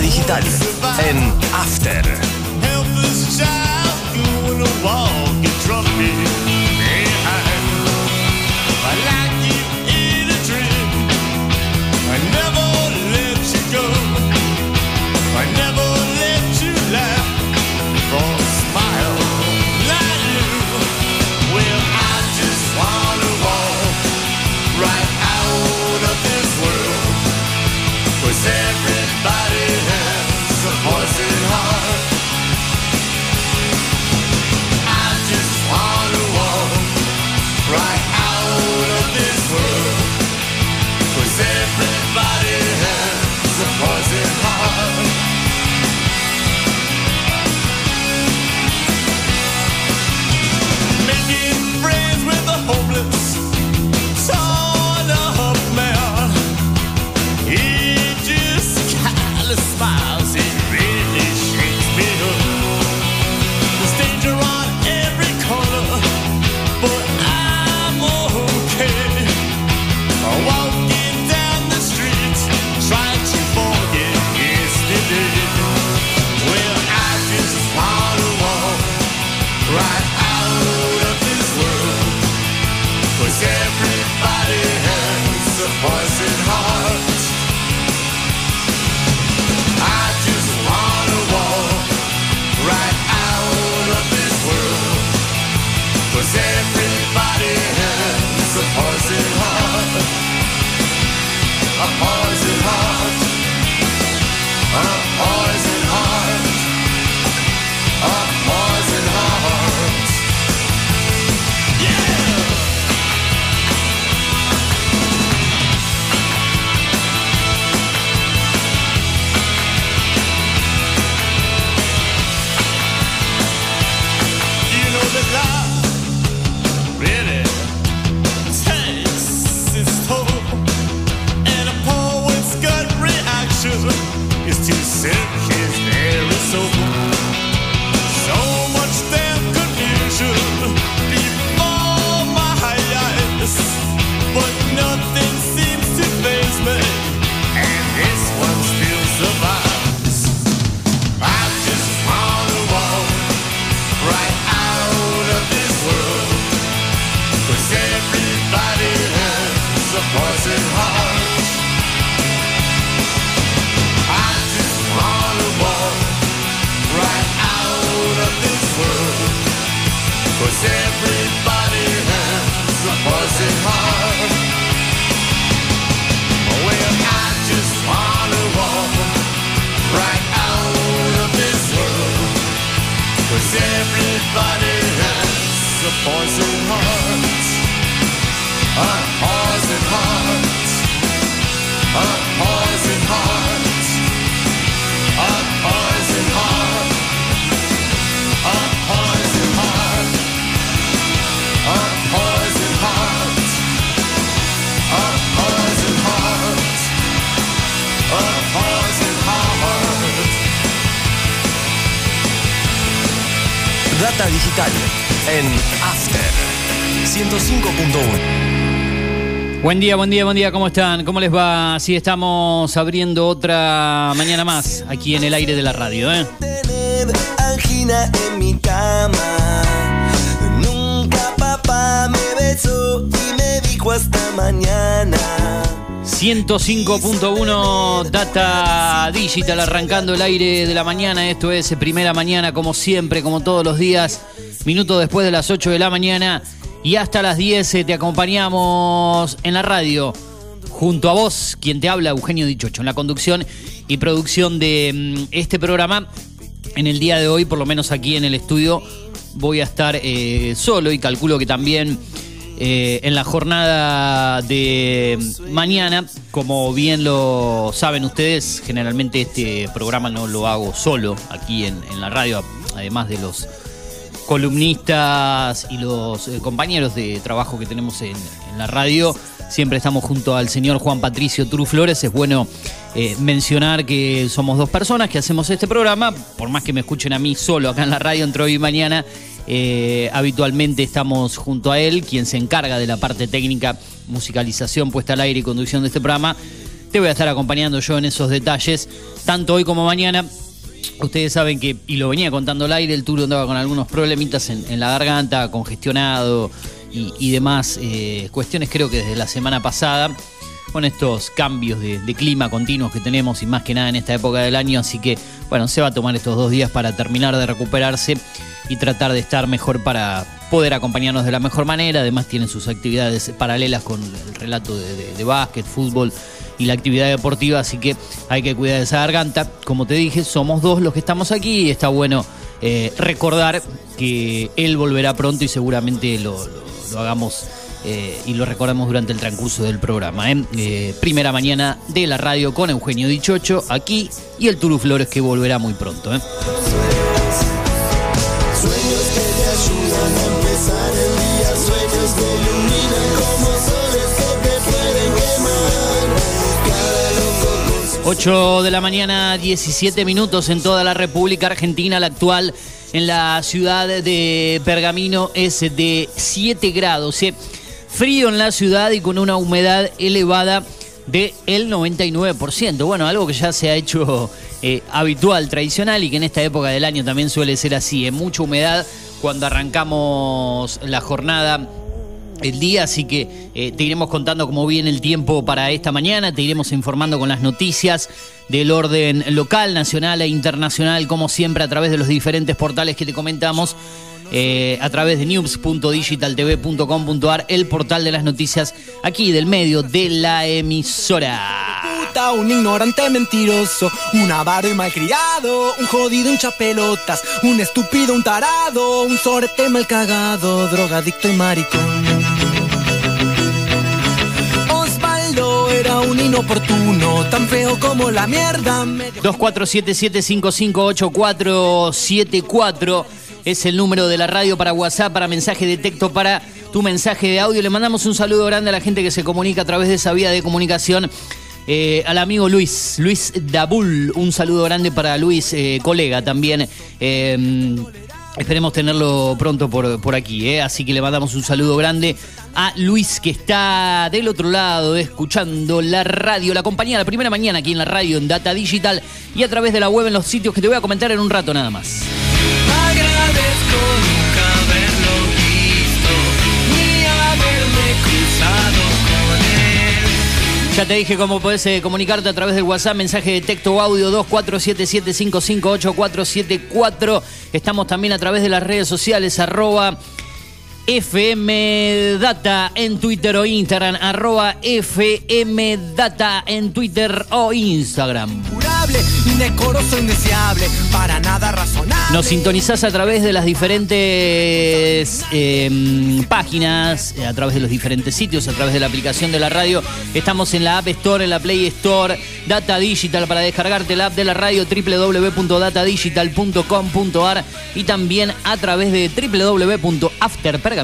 Digital en After. Poison heart. A poison heart. A poison heart. A poison heart. A poison heart. A poison heart. A poison heart. A poison heart. Data digital en After 105.1. Buen día, buen día, buen día, ¿cómo están? ¿Cómo les va? Sí, estamos abriendo otra mañana más aquí en el aire de la radio, ¿eh? tener angina en mi cama. Nunca papá me besó y me dijo hasta mañana. 105.1 Data Digital arrancando el aire de la mañana. Esto es primera mañana, como siempre, como todos los días. Minuto después de las 8 de la mañana. Y hasta las 10 eh, te acompañamos en la radio. Junto a vos, quien te habla, Eugenio Dichocho, en la conducción y producción de mm, este programa. En el día de hoy, por lo menos aquí en el estudio, voy a estar eh, solo y calculo que también eh, en la jornada de mañana. Como bien lo saben ustedes, generalmente este programa no lo hago solo aquí en la radio, además de los columnistas y los eh, compañeros de trabajo que tenemos en, la radio. Siempre estamos junto al señor Juan Patricio Turu Flores. Es bueno eh, mencionar que somos dos personas que hacemos este programa. Por más que me escuchen a mí solo acá en la radio entre hoy y mañana, eh, habitualmente estamos junto a él, quien se encarga de la parte técnica, musicalización, puesta al aire y conducción de este programa. Te voy a estar acompañando yo en esos detalles, tanto hoy como mañana. Ustedes saben que, y lo venía contando al aire, el Turo andaba con algunos problemitas en, la garganta, congestionado y, y demás eh, cuestiones, creo que desde la semana pasada, con estos cambios de, clima continuos que tenemos y más que nada en esta época del año. Así que, bueno, se va a tomar estos dos días para terminar de recuperarse y tratar de estar mejor para poder acompañarnos de la mejor manera. Además, tiene sus actividades paralelas con el relato de, básquet, fútbol y la actividad deportiva, así que hay que cuidar esa garganta. Como te dije, somos dos los que estamos aquí y está bueno eh, recordar que él volverá pronto y seguramente lo hagamos eh, y lo recordamos durante el transcurso del programa. ¿eh? Eh, primera mañana de la radio con Eugenio Dichocho aquí y el Turu Flores que volverá muy pronto. ¿eh? Sueños que te ayudan a empezar el día, sueños que iluminan como soles que te pueden quemar. Cada loco con su 8 de la mañana, 17 minutos en toda la República Argentina. La actual en la ciudad de Pergamino es de 7 grados. ¿eh? Frío en la ciudad y con una humedad elevada del 99%. Bueno, algo que ya se ha hecho eh, habitual, tradicional y que en esta época del año también suele ser así. ¿eh? Mucha humedad cuando arrancamos la jornada el día, así que eh, te iremos contando cómo viene el tiempo para esta mañana, te iremos informando con las noticias del orden local, nacional e internacional, como siempre a través de los diferentes portales que te comentamos, eh, a través de news.digitaltv.com.ar, el portal de las noticias aquí del medio de la emisora. puta, un ignorante mentiroso, un avaro y malcriado, un jodido hincha pelotas, un estúpido, un tarado, un sorete mal cagado, drogadicto y maricón. Osvaldo era un inoportuno, tan feo como la mierda. medio- 2477-558474 es el número de la radio para WhatsApp, para mensaje de texto, para tu mensaje de audio. Le mandamos un saludo grande a la gente que se comunica a través de esa vía de comunicación. Eh, al amigo Luis, Luis Dabul, un saludo grande para Luis, eh, colega también. Eh, Esperemos tenerlo pronto por, por aquí, ¿eh? así que le mandamos un saludo grande a Luis que está del otro lado escuchando la radio, la compañía, la primera mañana aquí en la radio en Data Digital y a través de la web en los sitios que te voy a comentar en un rato nada más. Ya te dije cómo podés eh, comunicarte a través del WhatsApp, mensaje de texto o audio 2477558474. Estamos también a través de las redes sociales, arroba FM Data en Twitter o Instagram, arroba FM Data en Twitter o Instagram. Indecoroso, indeseable, para nada razonable. Nos sintonizás a través de las diferentes eh, páginas, a través de los diferentes sitios, a través de la aplicación de la radio. Estamos en la App Store, en la Play Store, Data Digital para descargarte la app de la radio www.datadigital.com.ar y también a través de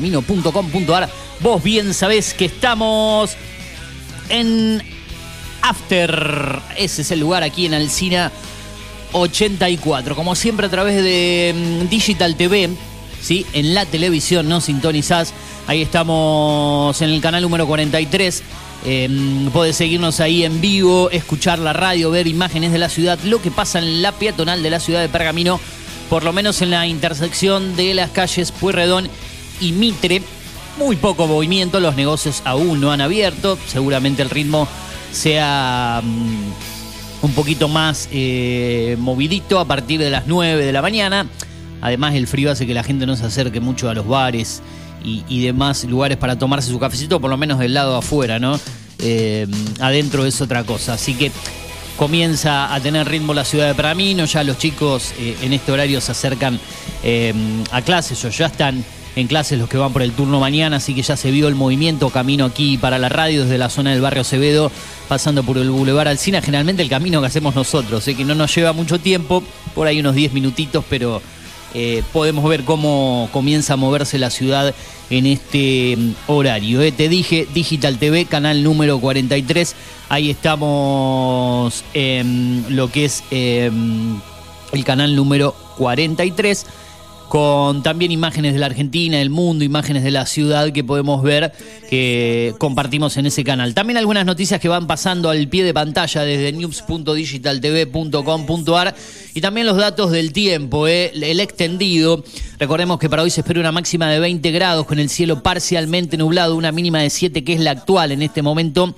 www.afterpergamino.com.ar. Vos bien sabés que estamos en After. Ese es el lugar aquí en Alcina 84. Como siempre a través de mm, Digital TV, ¿sí? en la televisión, ¿no? Sintonizás. Ahí estamos en el canal número 43. Eh, podés seguirnos ahí en vivo, escuchar la radio, ver imágenes de la ciudad, lo que pasa en la peatonal de la ciudad de Pergamino, por lo menos en la intersección de las calles Pueyrredón y Mitre. Muy poco movimiento, los negocios aún no han abierto, seguramente el ritmo sea mm, un poquito más eh, movidito a partir de las 9 de la mañana. Además el frío hace que la gente no se acerque mucho a los bares y, demás lugares para tomarse su cafecito, por lo menos del lado afuera, ¿no? Eh, adentro es otra cosa. Así que comienza a tener ritmo la ciudad de Pramino, ya los chicos eh, en este horario se acercan a clases o ya están en clases los que van por el turno mañana, así que ya se vio el movimiento camino aquí para la radio desde la zona del barrio Acevedo, pasando por el Boulevard Alcina, generalmente el camino que hacemos nosotros, que no nos lleva mucho tiempo, por ahí unos 10 minutitos, pero eh, podemos ver cómo comienza a moverse la ciudad en este mm, horario. eh. Te dije, Digital TV, canal número 43, ahí estamos en lo que es em, el canal número 43 con también imágenes de la Argentina, del mundo, imágenes de la ciudad que podemos ver que compartimos en ese canal. También algunas noticias que van pasando al pie de pantalla desde news.digitaltv.com.ar y también los datos del tiempo, eh, el extendido. Recordemos que para hoy se espera una máxima de 20 grados con el cielo parcialmente nublado, una mínima de 7 que es la actual en este momento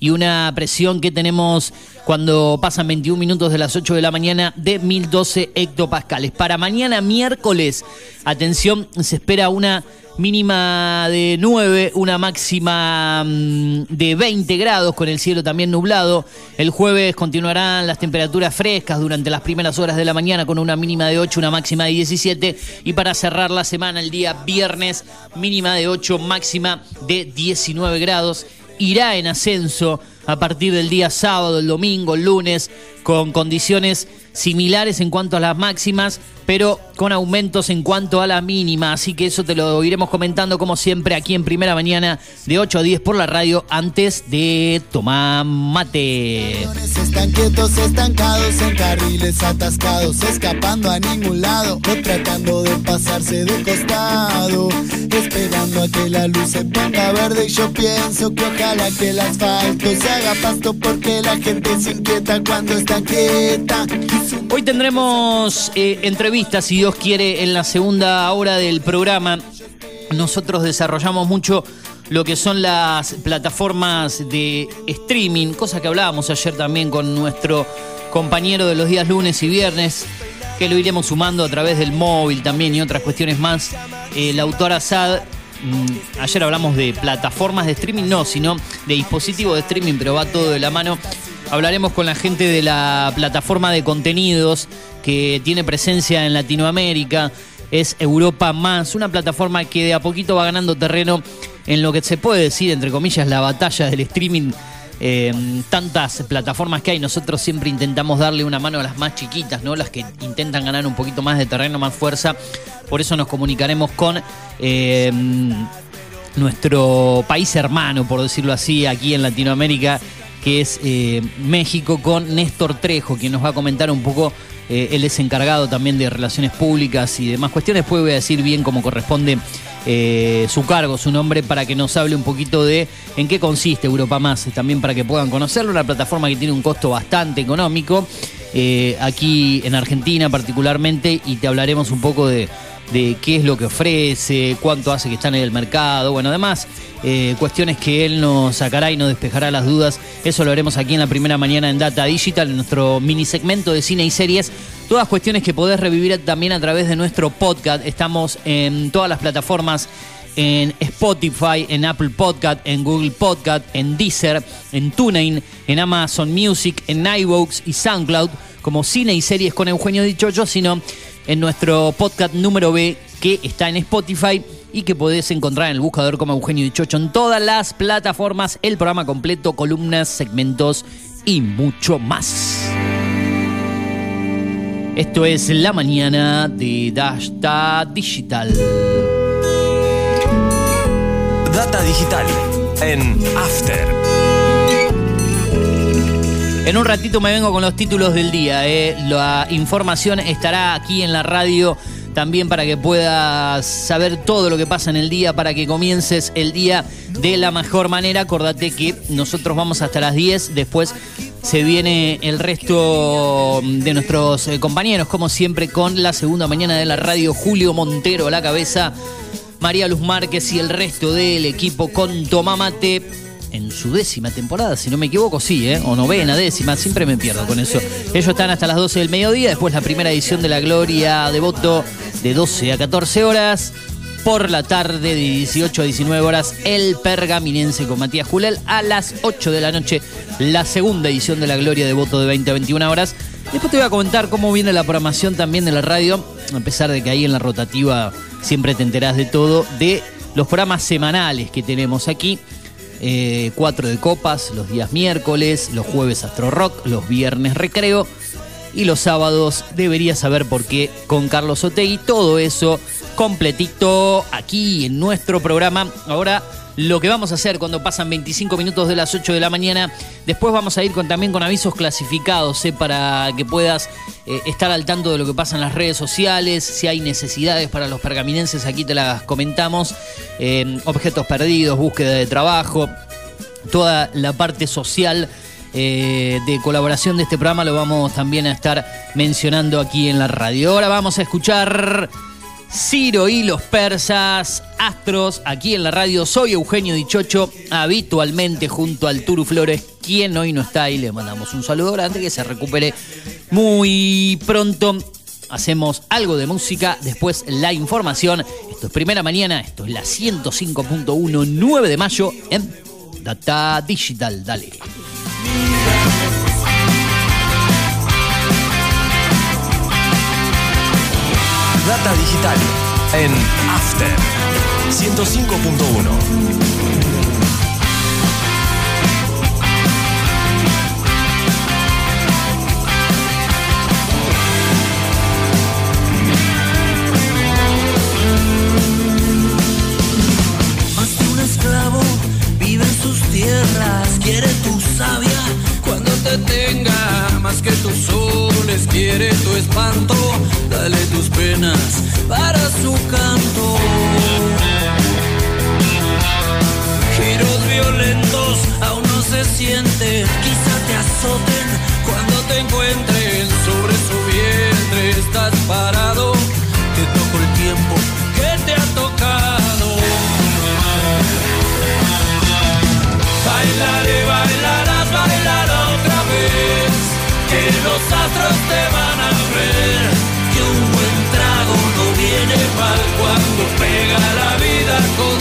y una presión que tenemos cuando pasan 21 minutos de las 8 de la mañana de 1012 hectopascales. Para mañana miércoles, atención, se espera una mínima de 9, una máxima mm, de 20 grados con el cielo también nublado. El jueves continuarán las temperaturas frescas durante las primeras horas de la mañana con una mínima de 8, una máxima de 17 y para cerrar la semana el día viernes mínima de 8, máxima de 19 grados irá en ascenso a partir del día sábado, el domingo, el lunes, con condiciones similares en cuanto a las máximas, pero con aumentos en cuanto a la mínima. Así que eso te lo iremos comentando como siempre aquí en primera mañana de 8 a 10 por la radio antes de tomar mate. Están quietos, estancados en carriles atascados, escapando a ningún lado o tratando de pasarse de costado, esperando a que la luz se ponga verde. Y yo pienso que ojalá que el asfalto se haga pasto porque la gente se inquieta cuando está quieta. Hoy tendremos eh, entrevistas, si Dios quiere, en la segunda hora del programa. Nosotros desarrollamos mucho lo que son las plataformas de streaming, cosa que hablábamos ayer también con nuestro compañero de los días lunes y viernes, que lo iremos sumando a través del móvil también y otras cuestiones más. El autor Assad, mm, ayer hablamos de plataformas de streaming, no, sino de dispositivos de streaming, pero va todo de la mano. Hablaremos con la gente de la plataforma de contenidos que tiene presencia en Latinoamérica. Es Europa Más, una plataforma que de a poquito va ganando terreno en lo que se puede decir, entre comillas, la batalla del streaming. Eh, tantas plataformas que hay, nosotros siempre intentamos darle una mano a las más chiquitas, ¿no? Las que intentan ganar un poquito más de terreno, más fuerza. Por eso nos comunicaremos con eh, nuestro país hermano, por decirlo así, aquí en Latinoamérica, que es eh, México, con Néstor Trejo, quien nos va a comentar un poco. eh, él es encargado también de relaciones públicas y demás cuestiones. Después voy a decir bien cómo corresponde eh, su cargo, su nombre, para que nos hable un poquito de en qué consiste Europa Más, también para que puedan conocerlo. Una plataforma que tiene un costo bastante económico, aquí en Argentina particularmente, y te hablaremos un poco de, de qué es lo que ofrece, cuánto hace que está en el mercado, bueno, además, eh, cuestiones que él nos sacará y nos despejará las dudas. Eso lo haremos aquí en la primera mañana en Data Digital, en nuestro mini segmento de cine y series. Todas cuestiones que podés revivir también a través de nuestro podcast. Estamos en todas las plataformas. En Spotify, en Apple Podcast, en Google Podcast, en Deezer, en TuneIn, en Amazon Music, en iVoox y SoundCloud, como cine y series con Eugenio Dichocho, sino en nuestro podcast número B que está en Spotify y que podés encontrar en el buscador como Eugenio Dichocho en todas las plataformas, el programa completo, columnas, segmentos y mucho más. Esto es la mañana de Dashta Digital. Data digital en After. En un ratito me vengo con los títulos del día. eh. La información estará aquí en la radio también para que puedas saber todo lo que pasa en el día, para que comiences el día de la mejor manera. Acordate que nosotros vamos hasta las 10, después se viene el resto de nuestros eh, compañeros, como siempre, con la segunda mañana de la radio, Julio Montero a la cabeza, María Luz Márquez y el resto del equipo con Tomamate en su décima temporada, si no me equivoco, sí, ¿eh? o novena, décima, siempre me pierdo con eso. Ellos están hasta las 12 del mediodía, después la primera edición de La Gloria de Voto de 12 a 14 horas. por la tarde de 18 a 19 horas El Pergaminense con Matías Julel. A las 8 de la noche la segunda edición de La Gloria de Voto de 20 a 21 horas. Después te voy a comentar cómo viene la programación también de la radio, a pesar de que ahí en la rotativa siempre te enterás de todo, de los programas semanales que tenemos aquí. Eh, cuatro de copas los días miércoles, los jueves Astro Rock, los viernes Recreo y los sábados deberías saber por qué con Carlos Otegui. Todo eso completito aquí en nuestro programa. Ahora lo que vamos a hacer cuando pasan 25 minutos de las 8 de la mañana. Después vamos a ir con, también con avisos clasificados eh, para que puedas eh, estar al tanto de lo que pasa en las redes sociales. Si hay necesidades para los pergaminenses, aquí te las comentamos. Eh, objetos perdidos, búsqueda de trabajo, toda la parte social. Eh, de colaboración de este programa lo vamos también a estar mencionando aquí en la radio. Ahora vamos a escuchar Ciro y los persas, Astros, aquí en la radio. Soy Eugenio Dichocho, habitualmente junto al Turu Flores, quien hoy no está y le mandamos un saludo grande, que se recupere muy pronto. Hacemos algo de música, después la información. Esto es primera mañana, esto es la 105.1, 9 de mayo en Data Digital. Dale. Data digital en After 105.1. Más de un esclavo vive en sus tierras, quiere tu savia cuando te tenga, más que tus soles, quiere tu espanto, su canto. Giros violentos aún no se sienten, quizá te azoten cuando te encuentren sobre su vientre, estás parado, te toco el tiempo que te ha tocado. Bailaré, bailarás, bailar otra vez. Que los astros te van a ver. Mal cuando pega la vida con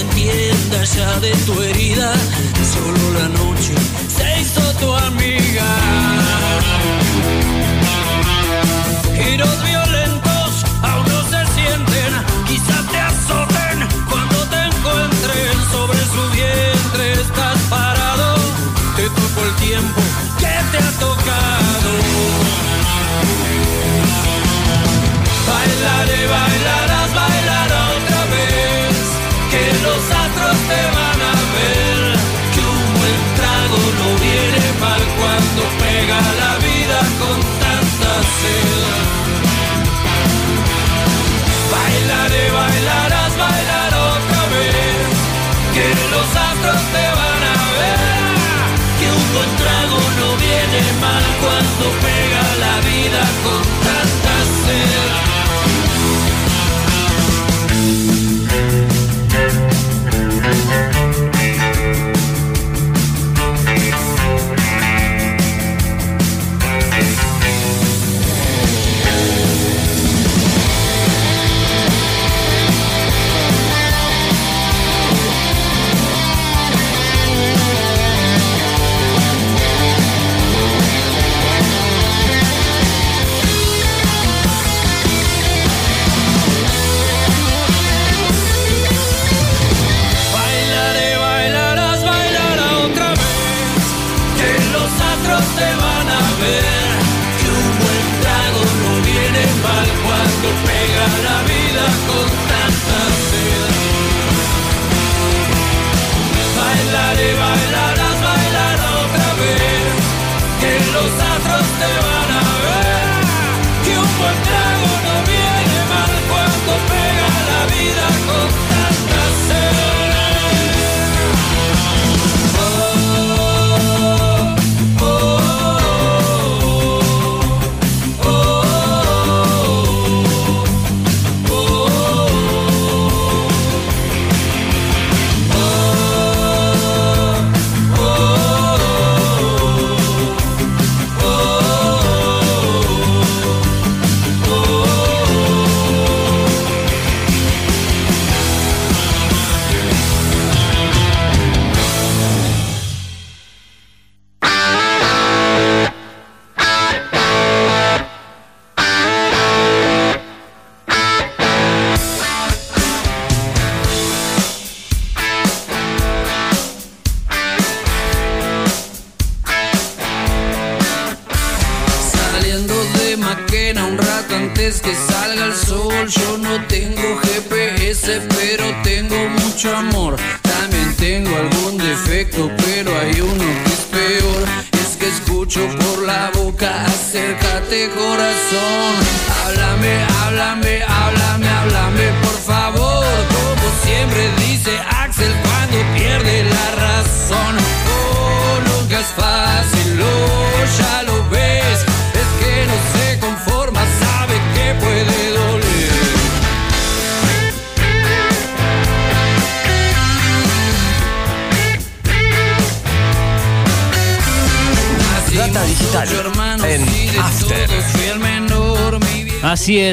entienda ya de tu herida. Solo la noche se hizo tu amiga. Giros violentos aún no se sienten. Quizás te azoten cuando te encuentren sobre su vientre. Estás parado. Te tocó el tiempo que te ha tocado. Bailaré, bailarás, cuando pega la vida con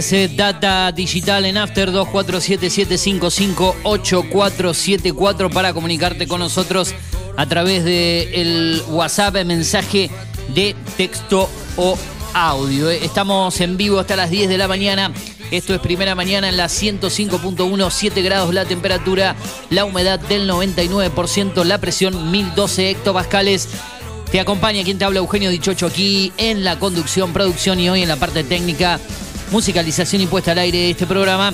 Data digital en After 2477558474 para comunicarte con nosotros a través de el WhatsApp, mensaje de texto o audio. eh. Estamos en vivo hasta las 10 de la mañana. Esto es primera mañana en la 105.1, 7 grados la temperatura, la humedad del 99%, la presión 1012 hectopascales. Te acompaña quien te habla Eugenio Dichocho aquí en la conducción, producción y hoy en la parte técnica, musicalización y puesta al aire de este programa.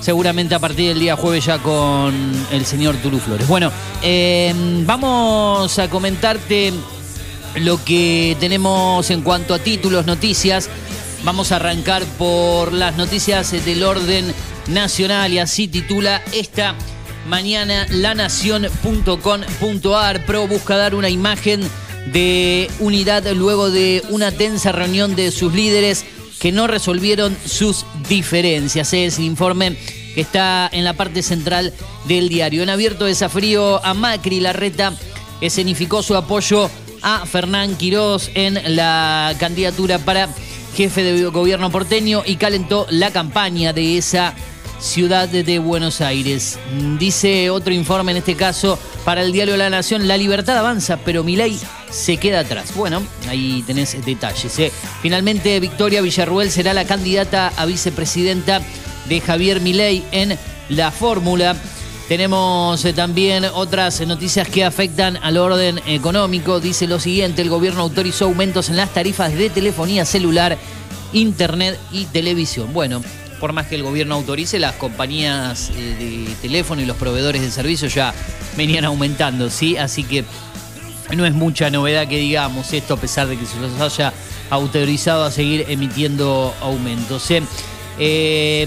Seguramente a partir del día jueves ya con el señor Tulu Flores. Bueno, eh, vamos a comentarte lo que tenemos en cuanto a títulos, noticias. Vamos a arrancar por las noticias del orden nacional y así titula esta mañana lanación.com.ar. Pro busca dar una imagen de unidad luego de una tensa reunión de sus líderes que no resolvieron sus diferencias. Es el informe que está en la parte central del diario. En abierto desafío a Macri, Larreta escenificó su apoyo a Fernán Quirós en la candidatura para jefe de gobierno porteño y calentó la campaña de esa ciudad de Buenos Aires. Dice otro informe en este caso para el diario La Nación, la libertad avanza, pero Milei se queda atrás. Bueno, ahí tenés detalles. ¿eh? Finalmente, Victoria Villarruel será la candidata a vicepresidenta de Javier Milei en la fórmula. Tenemos eh, también otras noticias que afectan al orden económico. Dice lo siguiente, el gobierno autorizó aumentos en las tarifas de telefonía celular, internet y televisión. Bueno, por más que el gobierno autorice, las compañías eh, de teléfono y los proveedores de servicios ya venían aumentando, ¿sí? Así que no es mucha novedad que digamos esto, a pesar de que se los haya autorizado a seguir emitiendo aumentos. Eh,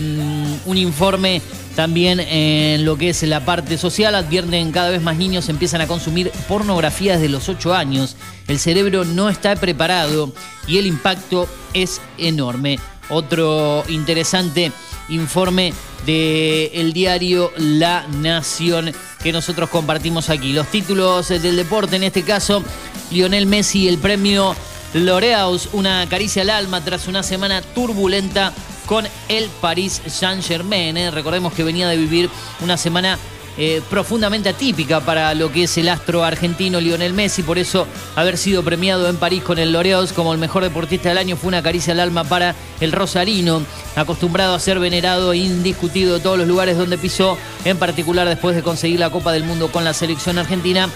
un informe también en lo que es la parte social, advierten cada vez más niños empiezan a consumir pornografía desde los 8 años. El cerebro no está preparado y el impacto es enorme. Otro interesante informe del diario La Nación que nosotros compartimos aquí. Los títulos del deporte, en este caso, Lionel Messi, el premio L'Oreal, una caricia al alma tras una semana turbulenta con el Paris Saint-Germain. ¿eh? Recordemos que venía de vivir una semana eh, profundamente atípica para lo que es el astro argentino Lionel Messi. Por eso, haber sido premiado en París con el L'Oreal como el mejor deportista del año fue una caricia al alma para el Rosarino, acostumbrado a ser venerado e indiscutido de todos los lugares donde pisó, en particular después de conseguir la Copa del Mundo con la selección argentina.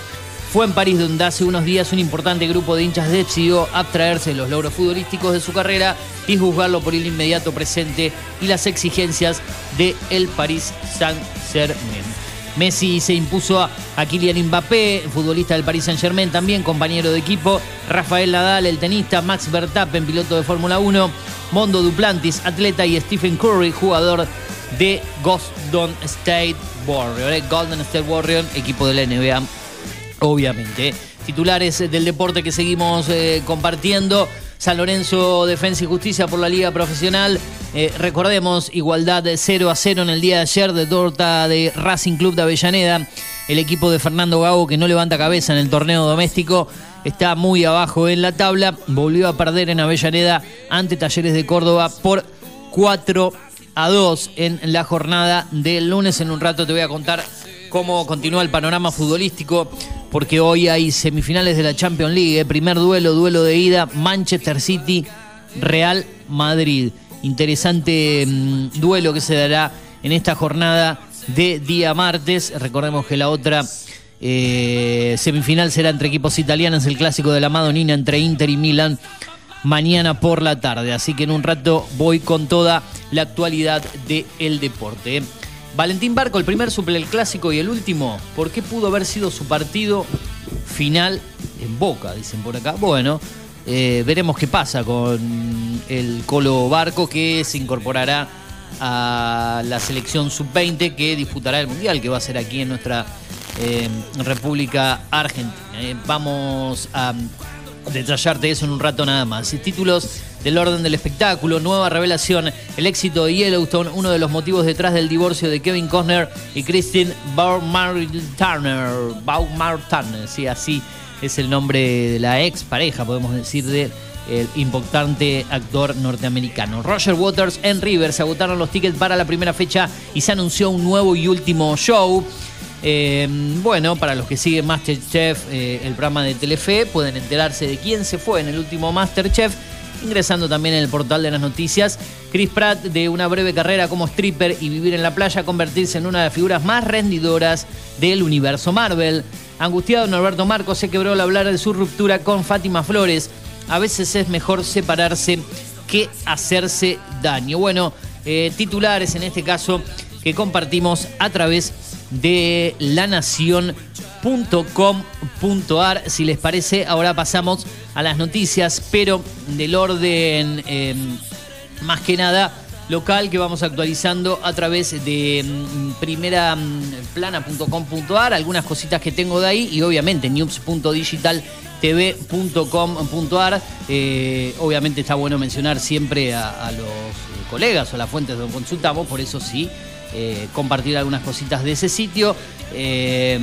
Fue en París donde hace unos días un importante grupo de hinchas decidió abstraerse los logros futbolísticos de su carrera y juzgarlo por el inmediato presente y las exigencias de el Paris Saint-Germain. Messi se impuso a, Kylian Mbappé, futbolista del Paris Saint-Germain, también compañero de equipo. Rafael Nadal, el tenista. Max Verstappen, piloto de Fórmula 1. Mondo Duplantis, atleta. Y Stephen Curry, jugador de Golden State Warrior. ¿eh? Golden State Warrior, equipo de la NBA, obviamente. Titulares del deporte que seguimos eh, compartiendo. San Lorenzo Defensa y Justicia por la Liga Profesional. Eh, recordemos, igualdad de 0 a 0 en el día de ayer de torta de Racing Club de Avellaneda. El equipo de Fernando Gago que no levanta cabeza en el torneo doméstico está muy abajo en la tabla. Volvió a perder en Avellaneda ante Talleres de Córdoba por 4 a 2 en la jornada del lunes. En un rato te voy a contar cómo continúa el panorama futbolístico, porque hoy hay semifinales de la Champions League, eh, primer duelo, duelo de ida, Manchester City, Real Madrid. Interesante mm, duelo que se dará en esta jornada de día martes. Recordemos que la otra eh, semifinal será entre equipos italianos, el clásico de la Madonina entre Inter y Milan mañana por la tarde. Así que en un rato voy con toda la actualidad del deporte. Valentín Barco, el primer suple del clásico y el último, ¿por qué pudo haber sido su partido final en Boca? Dicen por acá. Bueno, eh, veremos qué pasa con el Colo Barco que se incorporará a la selección sub-20 que disputará el Mundial, que va a ser aquí en nuestra eh, República Argentina. Eh, vamos a detallarte eso en un rato nada más. Y títulos del orden del espectáculo, nueva revelación, el éxito de Yellowstone, uno de los motivos detrás del divorcio de Kevin Costner y Christine Baumgartner. Baumgartner, sí, así es el nombre de la ex pareja, podemos decir, de el importante actor norteamericano. Roger Waters en River se agotaron los tickets para la primera fecha y se anunció un nuevo y último show. Eh, bueno, para los que siguen Masterchef, eh, el programa de Telefe, pueden enterarse de quién se fue en el último Masterchef, ingresando también en el portal de las noticias. Chris Pratt, de una breve carrera como stripper y vivir en la playa, convertirse en una de las figuras más rendidoras del universo Marvel. Angustiado, Norberto Marcos se quebró al hablar de su ruptura con Fátima Flores. A veces es mejor separarse que hacerse daño. Bueno, eh, titulares en este caso que compartimos a través de lanación.com.ar. Si les parece, ahora pasamos a las noticias, pero del orden eh, más que nada local que vamos actualizando a través de mm, primeraplana.com.ar, algunas cositas que tengo de ahí y obviamente news.digitaltv.com.ar. Eh, obviamente está bueno mencionar siempre a, a los colegas o las fuentes donde consultamos, por eso sí. Eh, compartir algunas cositas de ese sitio. Eh,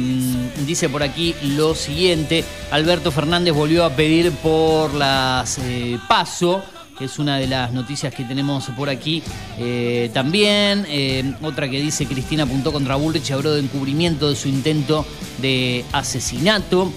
dice por aquí lo siguiente, Alberto Fernández volvió a pedir por las eh, PASO, es una de las noticias que tenemos por aquí eh, también. Otra que dice Cristina apuntó contra Bullrich habló de encubrimiento de su intento de asesinato.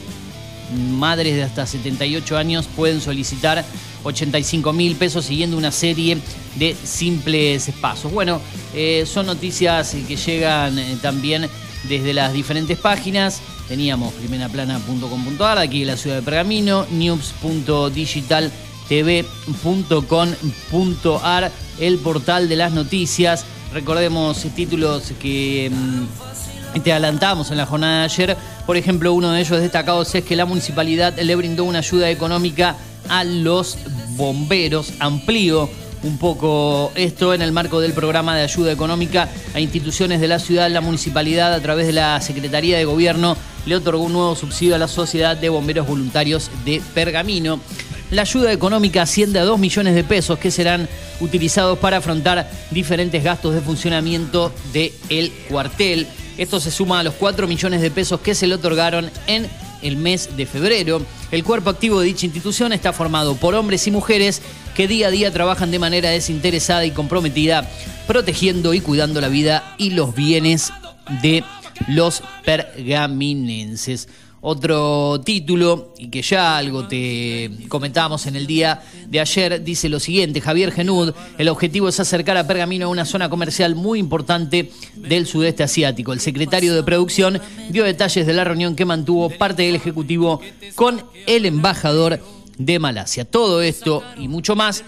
Madres de hasta 78 años pueden solicitar 85 mil pesos siguiendo una serie de simples pasos. Bueno, eh, son noticias que llegan eh, también desde las diferentes páginas. Teníamos primeraplana.com.ar, aquí en la ciudad de Pergamino, news.digitaltv.com.ar, el portal de las noticias. Recordemos títulos que mm, te adelantamos en la jornada de ayer. Por ejemplo, uno de ellos destacados es que la municipalidad le brindó una ayuda económica a los bomberos. Amplío un poco esto en el marco del programa de ayuda económica a instituciones de la ciudad. La municipalidad, a través de la Secretaría de Gobierno, le otorgó un nuevo subsidio a la Sociedad de Bomberos Voluntarios de Pergamino. La ayuda económica asciende a 2 millones de pesos que serán utilizados para afrontar diferentes gastos de funcionamiento del cuartel. Esto se suma a los 4 millones de pesos que se le otorgaron en el mes de febrero. El cuerpo activo de dicha institución está formado por hombres y mujeres que día a día trabajan de manera desinteresada y comprometida, protegiendo y cuidando la vida y los bienes de los pergaminenses. Otro título, y que ya algo te comentábamos en el día de ayer, dice lo siguiente, Javier Genud, el objetivo es acercar a Pergamino a una zona comercial muy importante del sudeste asiático. El secretario de producción dio detalles de la reunión que mantuvo parte del Ejecutivo con el embajador de Malasia. Todo esto y mucho más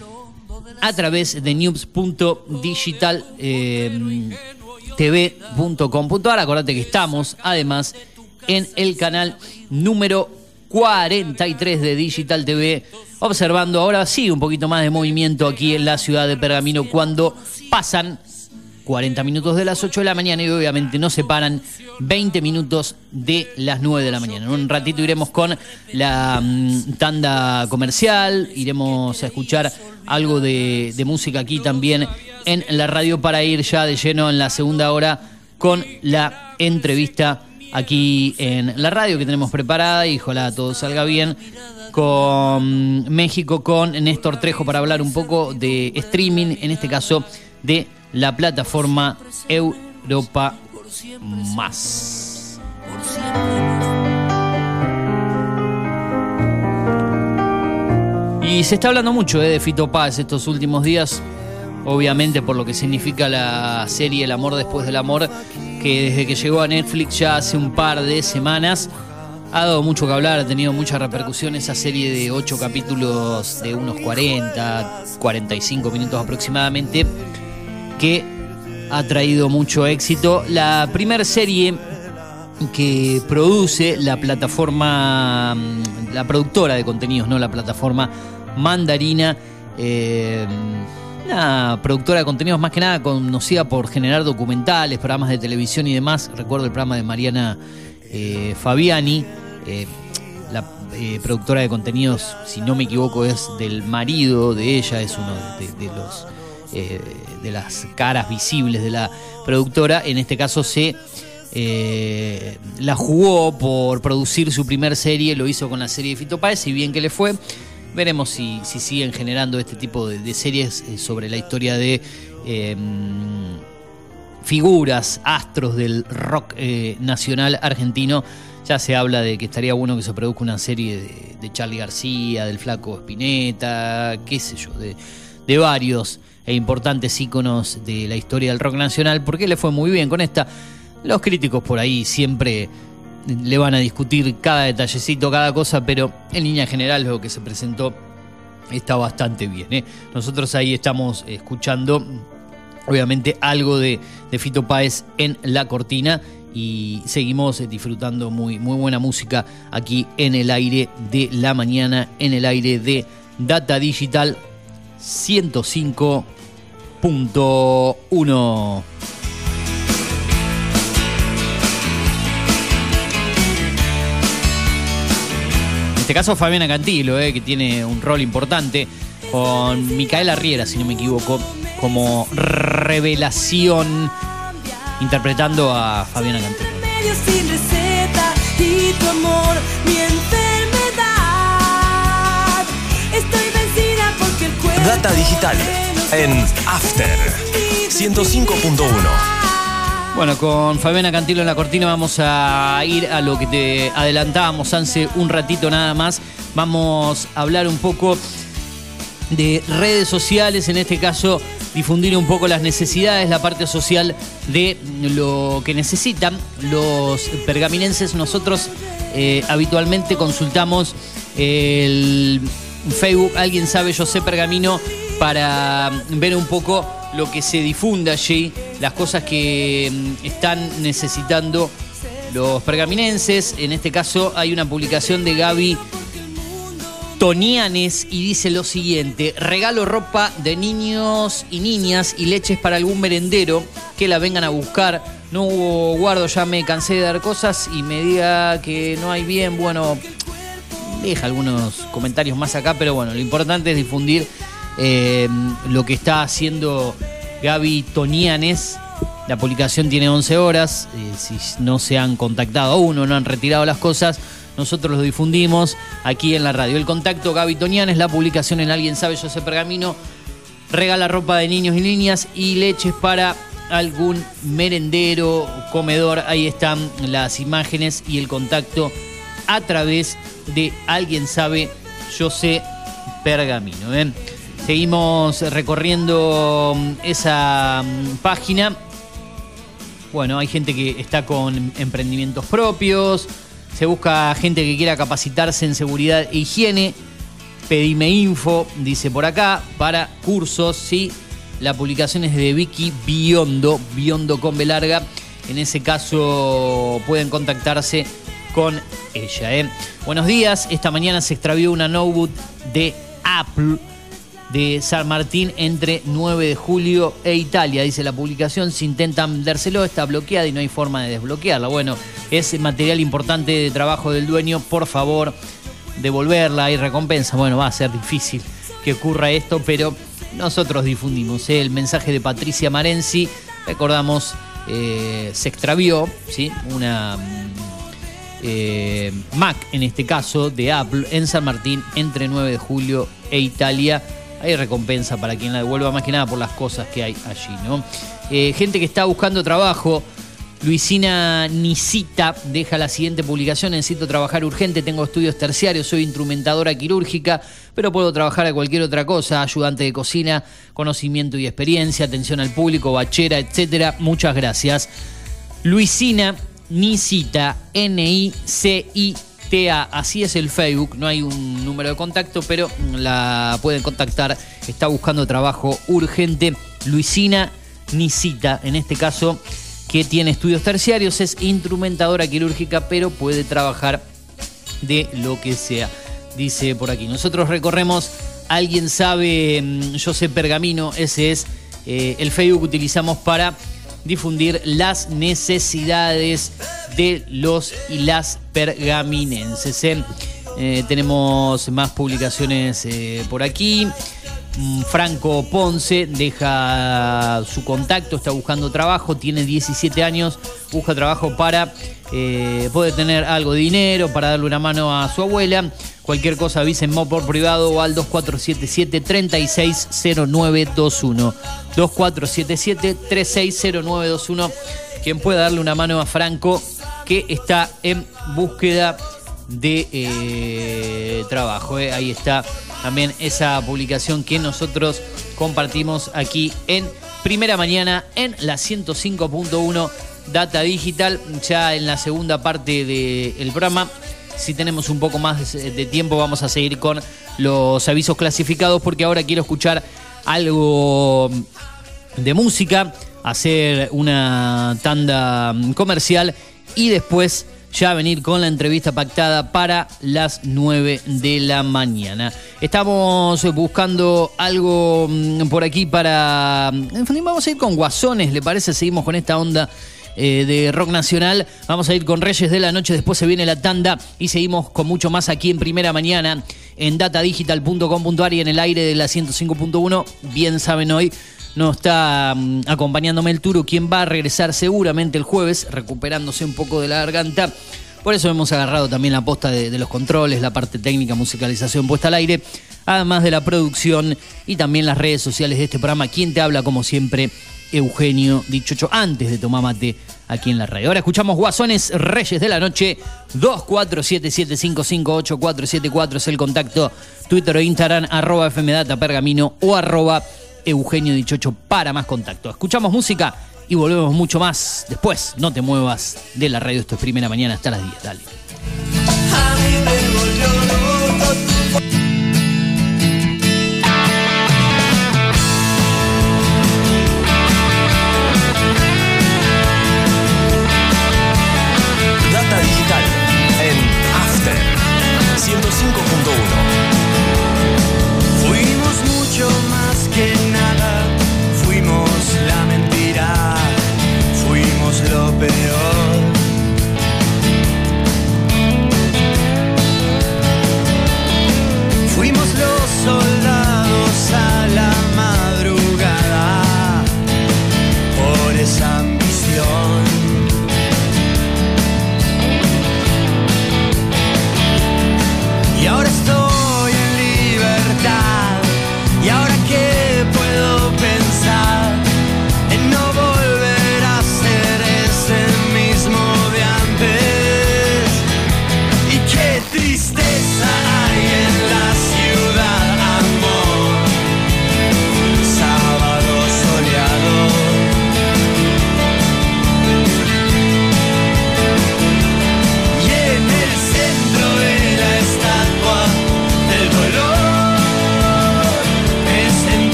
a través de news.digitaltv.com.ar. Acordate que estamos además en el canal número 43 de Digital TV, observando ahora sí un poquito más de movimiento aquí en la ciudad de Pergamino cuando pasan 40 minutos de las 8 de la mañana y obviamente nos separan 20 minutos de las 9 de la mañana. En un ratito iremos con la mm, tanda comercial, iremos a escuchar algo de música aquí también en la radio para ir ya de lleno en la segunda hora con la entrevista aquí en la radio que tenemos preparada y ojalá todo salga bien con México, con Néstor Trejo para hablar un poco de streaming, en este caso de la plataforma Europa Más. Y se está hablando mucho eh, de Fito Paz estos últimos días, obviamente por lo que significa la serie El amor después del amor, que desde que llegó a Netflix ya hace un par de semanas Ha dado mucho que hablar, ha tenido mucha repercusión esa serie de ocho capítulos de unos 40, 45 minutos aproximadamente, que ha traído mucho éxito. La primera serie que produce la plataforma, mm, la productora de contenidos, no la plataforma Mandarina, eh, una productora de contenidos más que nada conocida por generar documentales, programas de televisión y demás. Recuerdo el programa de Mariana eh, Fabiani, eh, la eh, productora de contenidos, si no me equivoco, es del marido de ella, es uno de, los de las caras visibles de la productora. En este caso se la jugó por producir su primer serie, lo hizo con la serie de Fito Páez, y bien que le fue. Veremos si, si siguen generando este tipo de, series eh, sobre la historia de eh, figuras, astros del rock eh, nacional argentino. Ya se habla de que estaría bueno que se produzca una serie de, Charlie García, del Flaco Spinetta, qué sé yo, de, de varios e importantes íconos de la historia del rock nacional, porque le fue muy bien con esta. Los críticos por ahí siempre le van a discutir cada detallecito, cada cosa, pero en línea general lo que se presentó está bastante bien. ¿eh? Nosotros ahí estamos escuchando, obviamente, algo de, de Fito Páez en la cortina y seguimos disfrutando muy, muy buena música aquí en el aire de la mañana, en el aire de Data Digital 105.1. este caso Fabiana Cantilo, eh, que tiene un rol importante, con Micaela Riera, si no me equivoco, como revelación, interpretando a Fabiana Cantilo. Sin receta y tu amor, mi enfermedad. Estoy vencida porque el cuerpo. Data digital en After 105.1. Bueno, con Fabiana Cantilo en la cortina vamos a ir a lo que te adelantábamos hace un ratito nada más. Vamos a hablar un poco de redes sociales, en este caso difundir un poco las necesidades, la parte social de lo que necesitan los pergaminenses. Nosotros eh, habitualmente consultamos el Facebook, alguien sabe, yo sé pergamino, para ver un poco lo que se difunde allí, las cosas que mm, están necesitando los pergaminenses. En este caso hay una publicación de Gaby Tonianes y dice lo siguiente, regalo ropa de niños y niñas y leches para algún merendero que la vengan a buscar. No hubo guardo, ya me cansé de dar cosas y me diga que no hay bien, bueno, deja algunos comentarios más acá, pero bueno, lo importante es difundir eh, lo que está haciendo Gaby Tonianes. La publicación tiene 11 horas, eh, si no se han contactado aún o no han retirado las cosas, nosotros lo difundimos aquí en la radio. El contacto Gaby Tonianes, la publicación en Alguien Sabe Yo Sé Pergamino, regala ropa de niños y niñas y leches para algún merendero, comedor. Ahí están las imágenes y el contacto a través de Alguien Sabe Yo Pergamino. ¿eh? Seguimos recorriendo esa página. Bueno, hay gente que está con emprendimientos propios. Se busca gente que quiera capacitarse en seguridad e higiene. Pedime info, dice por acá, para cursos, sí. La publicación es de Vicky Biondo, Biondo con B larga. En ese caso pueden contactarse con ella. ¿eh? Buenos días, esta mañana se extravió una notebook de Apple de San Martín entre 9 de julio e Italia. Dice la publicación, si intentan dárselo, está bloqueada y no hay forma de desbloquearla. Bueno, es material importante de trabajo del dueño, por favor, devolverla y recompensa. Bueno, va a ser difícil que ocurra esto, pero nosotros difundimos ¿eh? el mensaje de Patricia Marenzi. Recordamos, eh, se extravió, ¿sí? Una eh, Mac, en este caso, de Apple, en San Martín, entre 9 de julio e Italia. Hay recompensa para quien la devuelva, más que nada por las cosas que hay allí, ¿no? Eh, gente que está buscando trabajo. Luisina Nisita deja la siguiente publicación. Necesito trabajar urgente, tengo estudios terciarios, soy instrumentadora quirúrgica, pero puedo trabajar a cualquier otra cosa, ayudante de cocina, conocimiento y experiencia, atención al público, bachera, etcétera. Muchas gracias. Luisina Nisita, TEA, así es el Facebook, no hay un número de contacto, pero la pueden contactar, está buscando trabajo urgente. Luisina Nisita, en este caso, que tiene estudios terciarios, es instrumentadora quirúrgica, pero puede trabajar de lo que sea. Dice por aquí, nosotros recorremos, alguien sabe, mm, yo sé Pergamino, ese es eh, el Facebook que utilizamos para difundir las necesidades de los y las pergaminenses. ¿eh? Eh, tenemos más publicaciones eh, por aquí. Mm, Franco Ponce deja su contacto, está buscando trabajo, tiene 17 años, busca trabajo para eh, poder tener algo de dinero, para darle una mano a su abuela. Cualquier cosa avísenme por privado o al 2477-360921. 2477-360921. Quien pueda darle una mano a Franco que está en búsqueda de eh, trabajo. eh. Ahí está también esa publicación que nosotros compartimos aquí en Primera Mañana en la 105.1 Data Digital. Ya en la segunda parte del programa, si tenemos un poco más de, tiempo, vamos a seguir con los avisos clasificados porque ahora quiero escuchar algo de música, hacer una tanda comercial y después ya venir con la entrevista pactada para las 9 de la mañana. Estamos buscando algo mm, por aquí para... en fin, Vamos a ir con Guasones, ¿le parece? Seguimos con esta onda eh, de rock nacional. Vamos a ir con Reyes de la Noche, después se viene la tanda y seguimos con mucho más aquí en Primera Mañana en datadigital.com.ar y en el aire de la 105.1. Bien saben hoy, no está mm, acompañándome el Turo, quien va a regresar seguramente el jueves, recuperándose un poco de la garganta. Por eso hemos agarrado también la posta de, de los controles, la parte técnica, musicalización puesta al aire, además de la producción y también las redes sociales de este programa. Quien te habla, como siempre, Eugenio Dichocho, antes de tomar mate aquí en la radio. Ahora escuchamos Guasones Reyes de la Noche, 2477558474 es el contacto, Twitter o Instagram, arroba FMData Pergamino o arroba Eugenio Dichocho para más contacto. Escuchamos música y volvemos mucho más después. No te muevas de la radio, esto es primera mañana hasta las 10, dale.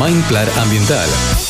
Mindplar Ambiental.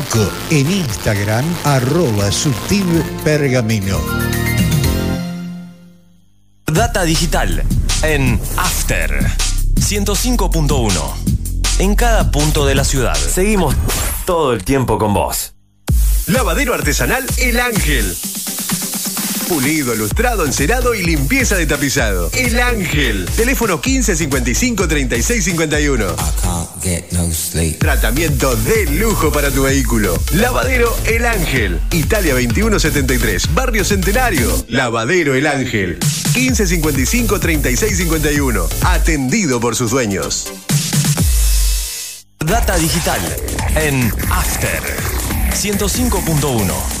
55 en Instagram arroba Subtive Pergamino. Data digital en After 105.1. En cada punto de la ciudad. Seguimos todo el tiempo con vos. Lavadero artesanal El Ángel. Pulido, lustrado, encerado y limpieza de tapizado. El Ángel. Teléfono 1555 3651. Tratamiento de lujo para tu vehículo. Lavadero El Ángel. Italia 2173. Barrio Centenario. Lavadero El Ángel. 1555 3651. Atendido por sus dueños. Data digital en After 105.1.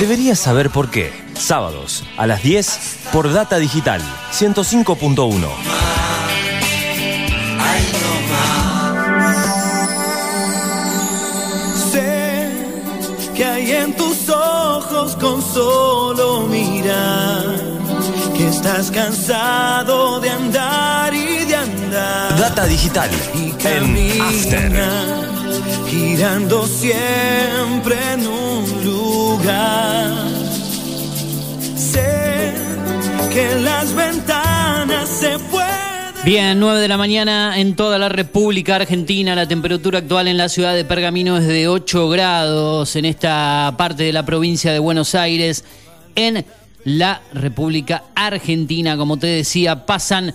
Deberías saber por qué. Sábados a las 10 por Data Digital 105.1. Sé que hay en tus ojos con solo mirar que estás cansado de andar y de andar. Data Digital en After. Girando siempre en un lugar. Sé que las ventanas se pueden. Bien, 9 de la mañana en toda la República Argentina. La temperatura actual en la ciudad de Pergamino es de 8 grados en esta parte de la provincia de Buenos Aires. En la República Argentina, como te decía, pasan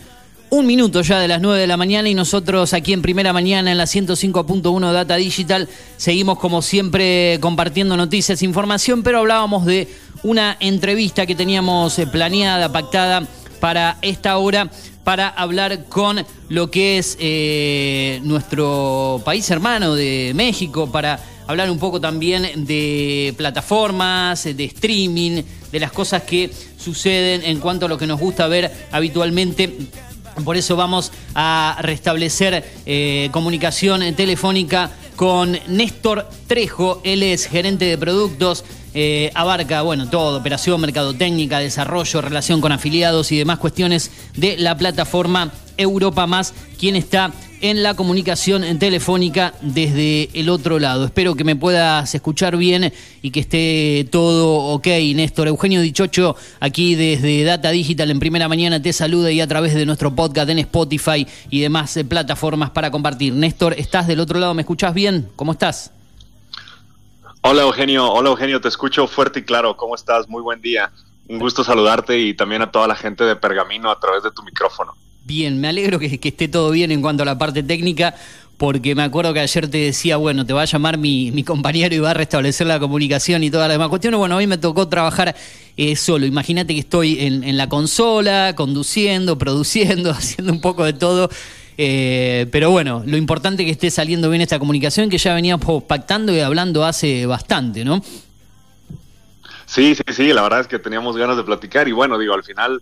un minuto ya de las 9 de la mañana y nosotros aquí en primera mañana en la 105.1 Data Digital seguimos como siempre compartiendo noticias, información, pero hablábamos de una entrevista que teníamos eh, planeada, pactada para esta hora para hablar con lo que es eh, nuestro país hermano de México, para hablar un poco también de plataformas, de streaming, de las cosas que suceden en cuanto a lo que nos gusta ver habitualmente por eso vamos a restablecer eh, comunicación telefónica con Néstor Trejo. Él es gerente de productos. eh, abarca, bueno, todo, operación, mercadotecnia, desarrollo, relación con afiliados y demás cuestiones de la plataforma Europa Más, quien está en la comunicación telefónica desde el otro lado. Espero que me puedas escuchar bien y que esté todo ok, Néstor. Eugenio Dichocho, aquí desde Data Digital en primera mañana, te saluda y a través de nuestro podcast en Spotify y demás eh, plataformas para compartir. Néstor, ¿estás del otro lado? ¿Me escuchás bien? ¿Cómo estás? Hola Eugenio, hola Eugenio, te escucho fuerte y claro. ¿Cómo estás? Muy buen día. Un gusto saludarte y también a toda la gente de Pergamino a través de tu micrófono. Bien, me alegro que, que esté todo bien en cuanto a la parte técnica, porque me acuerdo que ayer te decía, bueno, te va a llamar mi, compañero y va a restablecer la comunicación y todas las demás cuestiones. Bueno, hoy me tocó trabajar eh, solo. Imagínate que estoy en, en la consola, conduciendo, produciendo, haciendo un poco de todo. Eh, pero bueno, lo importante es que esté saliendo bien esta comunicación que ya veníamos pactando y hablando hace bastante, ¿no? Sí, sí, sí, la verdad es que teníamos ganas de platicar y bueno, digo, al final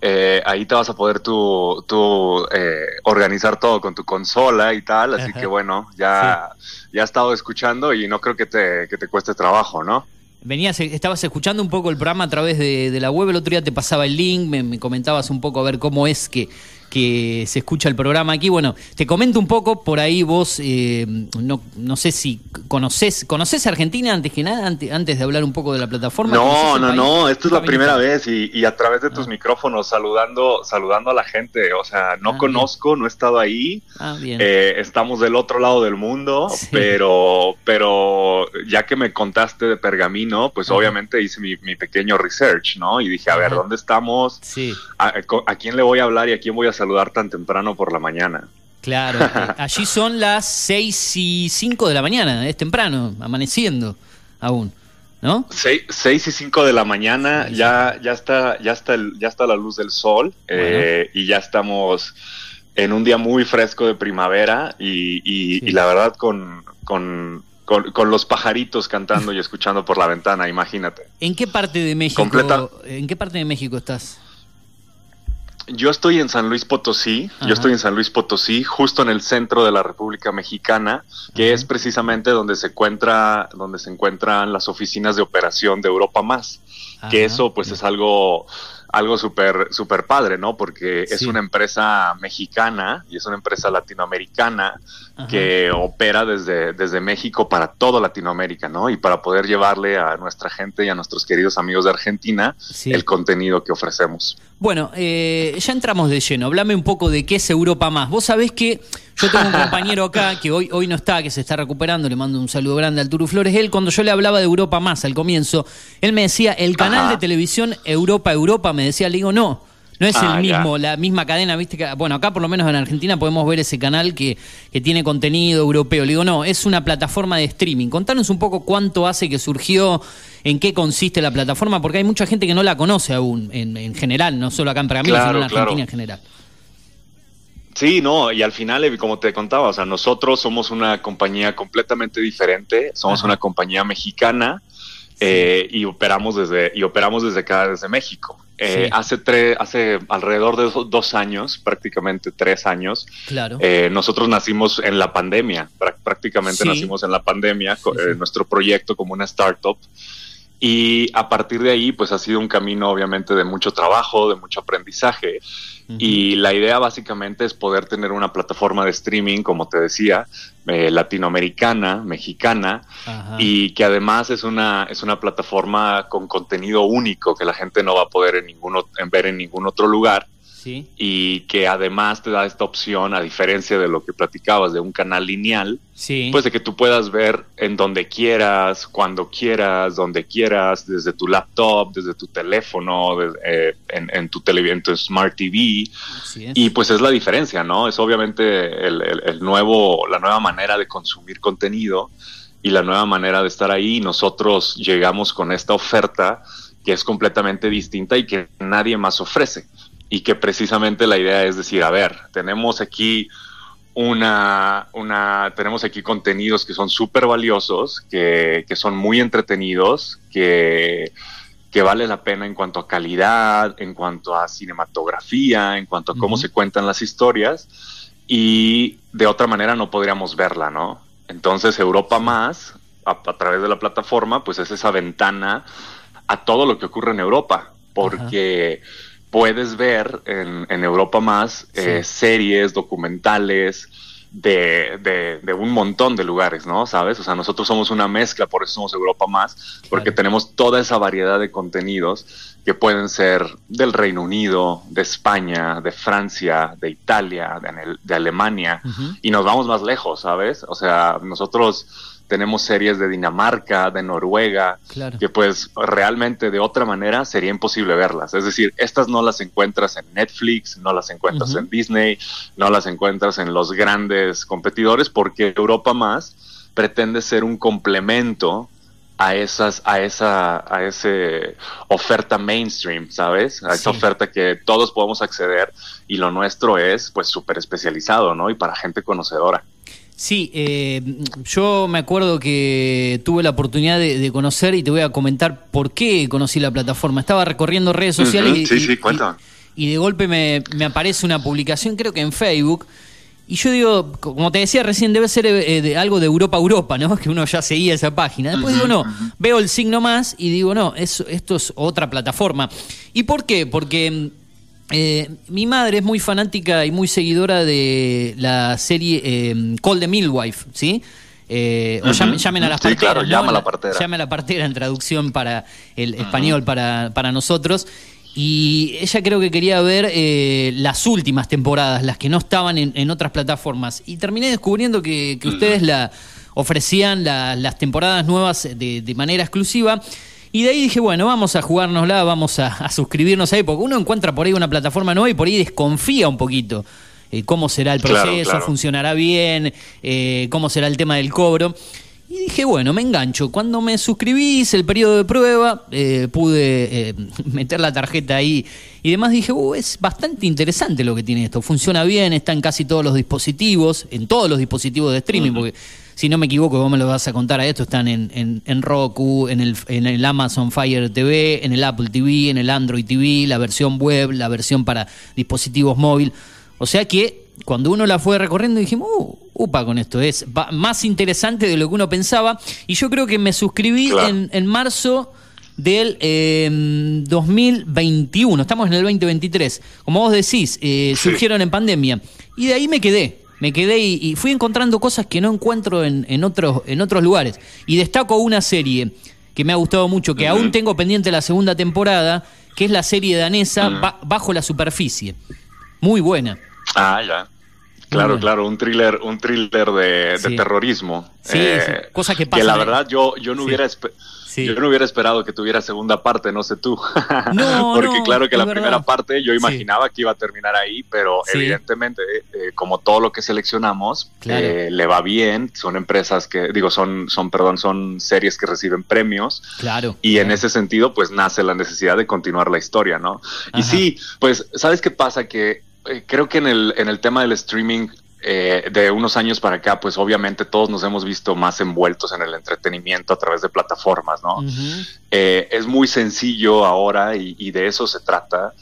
eh, ahí te vas a poder tú, tú eh, organizar todo con tu consola y tal, así Ajá. que bueno, ya, ya he estado escuchando y no creo que te, que te cueste trabajo, ¿no? Venías, estabas escuchando un poco el programa a través de, de la web, el otro día te pasaba el link, me, me comentabas un poco a ver cómo es que, que se escucha el programa aquí. Bueno, te comento un poco, por ahí vos, eh, no, no sé si conocés, ¿conocés Argentina antes que nada, antes, antes de hablar un poco de la plataforma? ¿Conocés No, no, país? no, esta es la primera vez y, y a través de tus micrófonos saludando, saludando a la gente, o sea, no Ah, conozco, no he estado ahí, Ah, bien. eh, estamos del otro lado del mundo, pero, pero ya que me contaste de Pergamino, pues obviamente hice mi, mi pequeño research, ¿no? Y dije, a ver. ¿dónde estamos? Sí. ¿A, a quién le voy a hablar y a quién voy a saludar tan temprano por la mañana? Claro, eh, allí son las 6 y 5 de la mañana, es temprano, amaneciendo aún, ¿no? Seis, seis y cinco de la mañana, ya, ya está, ya está el- ya está la luz del sol, eh, y ya estamos en un día muy fresco de primavera y, y- y la verdad con, con, con- con los pajaritos cantando y escuchando por la ventana, imagínate. ¿En qué parte de México? Completa. ¿En qué parte de México estás? Yo estoy en San Luis Potosí, Ajá. yo estoy en San Luis Potosí, justo en el centro de la República Mexicana, que es precisamente donde se encuentra, donde se encuentran las oficinas de operación de Europa Más. que eso pues es algo algo súper súper padre, ¿no? Porque es una empresa mexicana y es una empresa latinoamericana Ajá. que opera desde, desde México para toda Latinoamérica, ¿no? Y para poder llevarle a nuestra gente y a nuestros queridos amigos de Argentina Sí. el contenido que ofrecemos. Bueno, eh, ya entramos de lleno. Hablame un poco de qué es Europa Más. Vos sabés que yo tengo un compañero acá que hoy, hoy no está, que se está recuperando. Le mando un saludo grande al Turu Flores. Él, cuando yo le hablaba de Europa Más al comienzo, él me decía, el canal Ajá. de televisión Europa Europa, me decía, le digo, no. No es Ah, el ya. mismo, la misma cadena, viste que, bueno, acá por lo menos en Argentina podemos ver ese canal que, que tiene contenido europeo. Le digo, no, es una plataforma de streaming. Contanos un poco cuánto hace que surgió, en qué consiste la plataforma, porque hay mucha gente que no la conoce aún, en, en general, no solo acá en Pergamino, Claro, sino en claro. Argentina en general. Sí, no, y al final, eh, como te contaba, o sea, nosotros somos una compañía completamente diferente, somos Ajá. una compañía mexicana eh, y operamos desde y operamos desde acá, desde México. Eh, Sí. Hace tres, hace alrededor de do- dos años, prácticamente tres años, Claro. eh, nosotros nacimos en la pandemia, prá- prácticamente Sí. nacimos en la pandemia, eh, nuestro proyecto como una startup. Y a partir de ahí, pues ha sido un camino obviamente de mucho trabajo, de mucho aprendizaje. Y la idea básicamente es poder tener una plataforma de streaming, como te decía, eh, latinoamericana, mexicana, Ajá. y que además es una, es una plataforma con contenido único que la gente no va a poder en en ver en ningún otro lugar Sí. y que además te da esta opción, a diferencia de lo que platicabas de un canal lineal, Sí. pues de que tú puedas ver en donde quieras, cuando quieras, donde quieras, desde tu laptop, desde tu teléfono, de- eh, en, en tu tele, en tu smart TV. Y pues es la diferencia, ¿no? Es obviamente el, el- el nuevo, la nueva manera de consumir contenido y la nueva manera de estar ahí. Nosotros llegamos con esta oferta que es completamente distinta y que nadie más ofrece. Y que precisamente la idea es decir, a ver, tenemos aquí una, una, tenemos aquí contenidos que son súper valiosos, que, que son muy entretenidos, que, que vale la pena en cuanto a calidad, en cuanto a cinematografía, en cuanto a cómo se cuentan las historias, y de otra manera no podríamos verla, ¿no? Entonces Europa Más, a, a través de la plataforma, pues es esa ventana a todo lo que ocurre en Europa, porque puedes ver en, en Europa Más eh, series, documentales, de, de, de un montón de lugares, ¿no? ¿Sabes? O sea, nosotros somos una mezcla, por eso somos Europa Más, porque tenemos toda esa variedad de contenidos que pueden ser del Reino Unido, de España, de Francia, de Italia, de, de Alemania, y nos vamos más lejos, ¿sabes? O sea, nosotros tenemos series de Dinamarca, de Noruega, Claro. que pues realmente de otra manera sería imposible verlas. Es decir, estas no las encuentras en Netflix, no las encuentras en Disney, no las encuentras en los grandes competidores, porque Europa más pretende ser un complemento a esas, a esa, a ese oferta mainstream, ¿sabes? A esa Sí. oferta que todos podemos acceder y lo nuestro es pues súper especializado, ¿no? Y para gente conocedora. Sí, eh, yo me acuerdo que tuve la oportunidad de, de conocer y te voy a comentar por qué conocí la plataforma. Estaba recorriendo redes sociales y, sí, y- sí, cuéntame. y de golpe me, me aparece una publicación, creo que en Facebook. Y yo digo, como te decía recién, debe ser eh, de algo de Europa a Europa, ¿no? Que uno ya seguía esa página. Después digo, no, veo el signo más y digo, no, es, esto es otra plataforma. ¿Y por qué? Porque eh, mi madre es muy fanática y muy seguidora de la serie eh, Call the Midwife, ¿sí? Eh, o llamen, llamen a las Sí, parteras. claro, ¿no? llama a la partera. Llame a la partera en traducción para el español para, para nosotros. Y ella creo que quería ver eh, las últimas temporadas, las que no estaban en, en otras plataformas. Y terminé descubriendo que, que ustedes la ofrecían la- las temporadas nuevas de, de manera exclusiva. Y de ahí dije, bueno, vamos a jugárnosla, vamos a, a suscribirnos ahí, porque uno encuentra por ahí una plataforma nueva y por ahí desconfía un poquito. eh, cómo será el proceso, claro. funcionará bien, eh, cómo será el tema del cobro. Y dije, bueno, me engancho. Cuando me suscribí, hice el periodo de prueba, eh, pude eh, meter la tarjeta ahí y demás. Dije, uh, es bastante interesante lo que tiene esto. Funciona bien, está en casi todos los dispositivos, en todos los dispositivos de streaming, porque si no me equivoco, vos me lo vas a contar a esto, están en, en, en Roku, en el, en el Amazon Fire TV, en el Apple TV, en el Android TV, la versión web, la versión para dispositivos móvil. O sea que cuando uno la fue recorriendo dijimos, uh, upa con esto, es más interesante de lo que uno pensaba. Y yo creo que me suscribí Claro. en, en marzo del eh, 2021, estamos en el 2023. Como vos decís, eh, surgieron en pandemia. Y de ahí me quedé. Me quedé y, y fui encontrando cosas que no encuentro en, en otros, en otros lugares. Y destaco una serie que me ha gustado mucho, que aún tengo pendiente la segunda temporada, que es la serie danesa Ba- Bajo la Superficie. Muy buena. Ah, ya. Claro, bueno. claro, un thriller, un thriller de, de Sí. terrorismo. Sí, Eh, sí, cosas que Que pasan la ahí. verdad yo, yo no Sí. hubiera Sí. yo no hubiera esperado que tuviera segunda parte, no sé tú. No, Porque no, claro que la verdad. primera parte yo Sí. imaginaba que iba a terminar ahí, pero Sí. evidentemente, eh, como todo lo que seleccionamos, Claro. eh, le va bien. Son empresas que, digo, son, son, perdón, son series que reciben premios. Claro. Y en ese sentido, pues nace la necesidad de continuar la historia, ¿no? Y sí, pues, ¿sabes qué pasa? Que eh, creo que en el, en el tema del streaming eh, de unos años para acá, pues obviamente todos nos hemos visto más envueltos en el entretenimiento a través de plataformas, ¿no? Eh, es muy sencillo ahora y, y de eso se trata.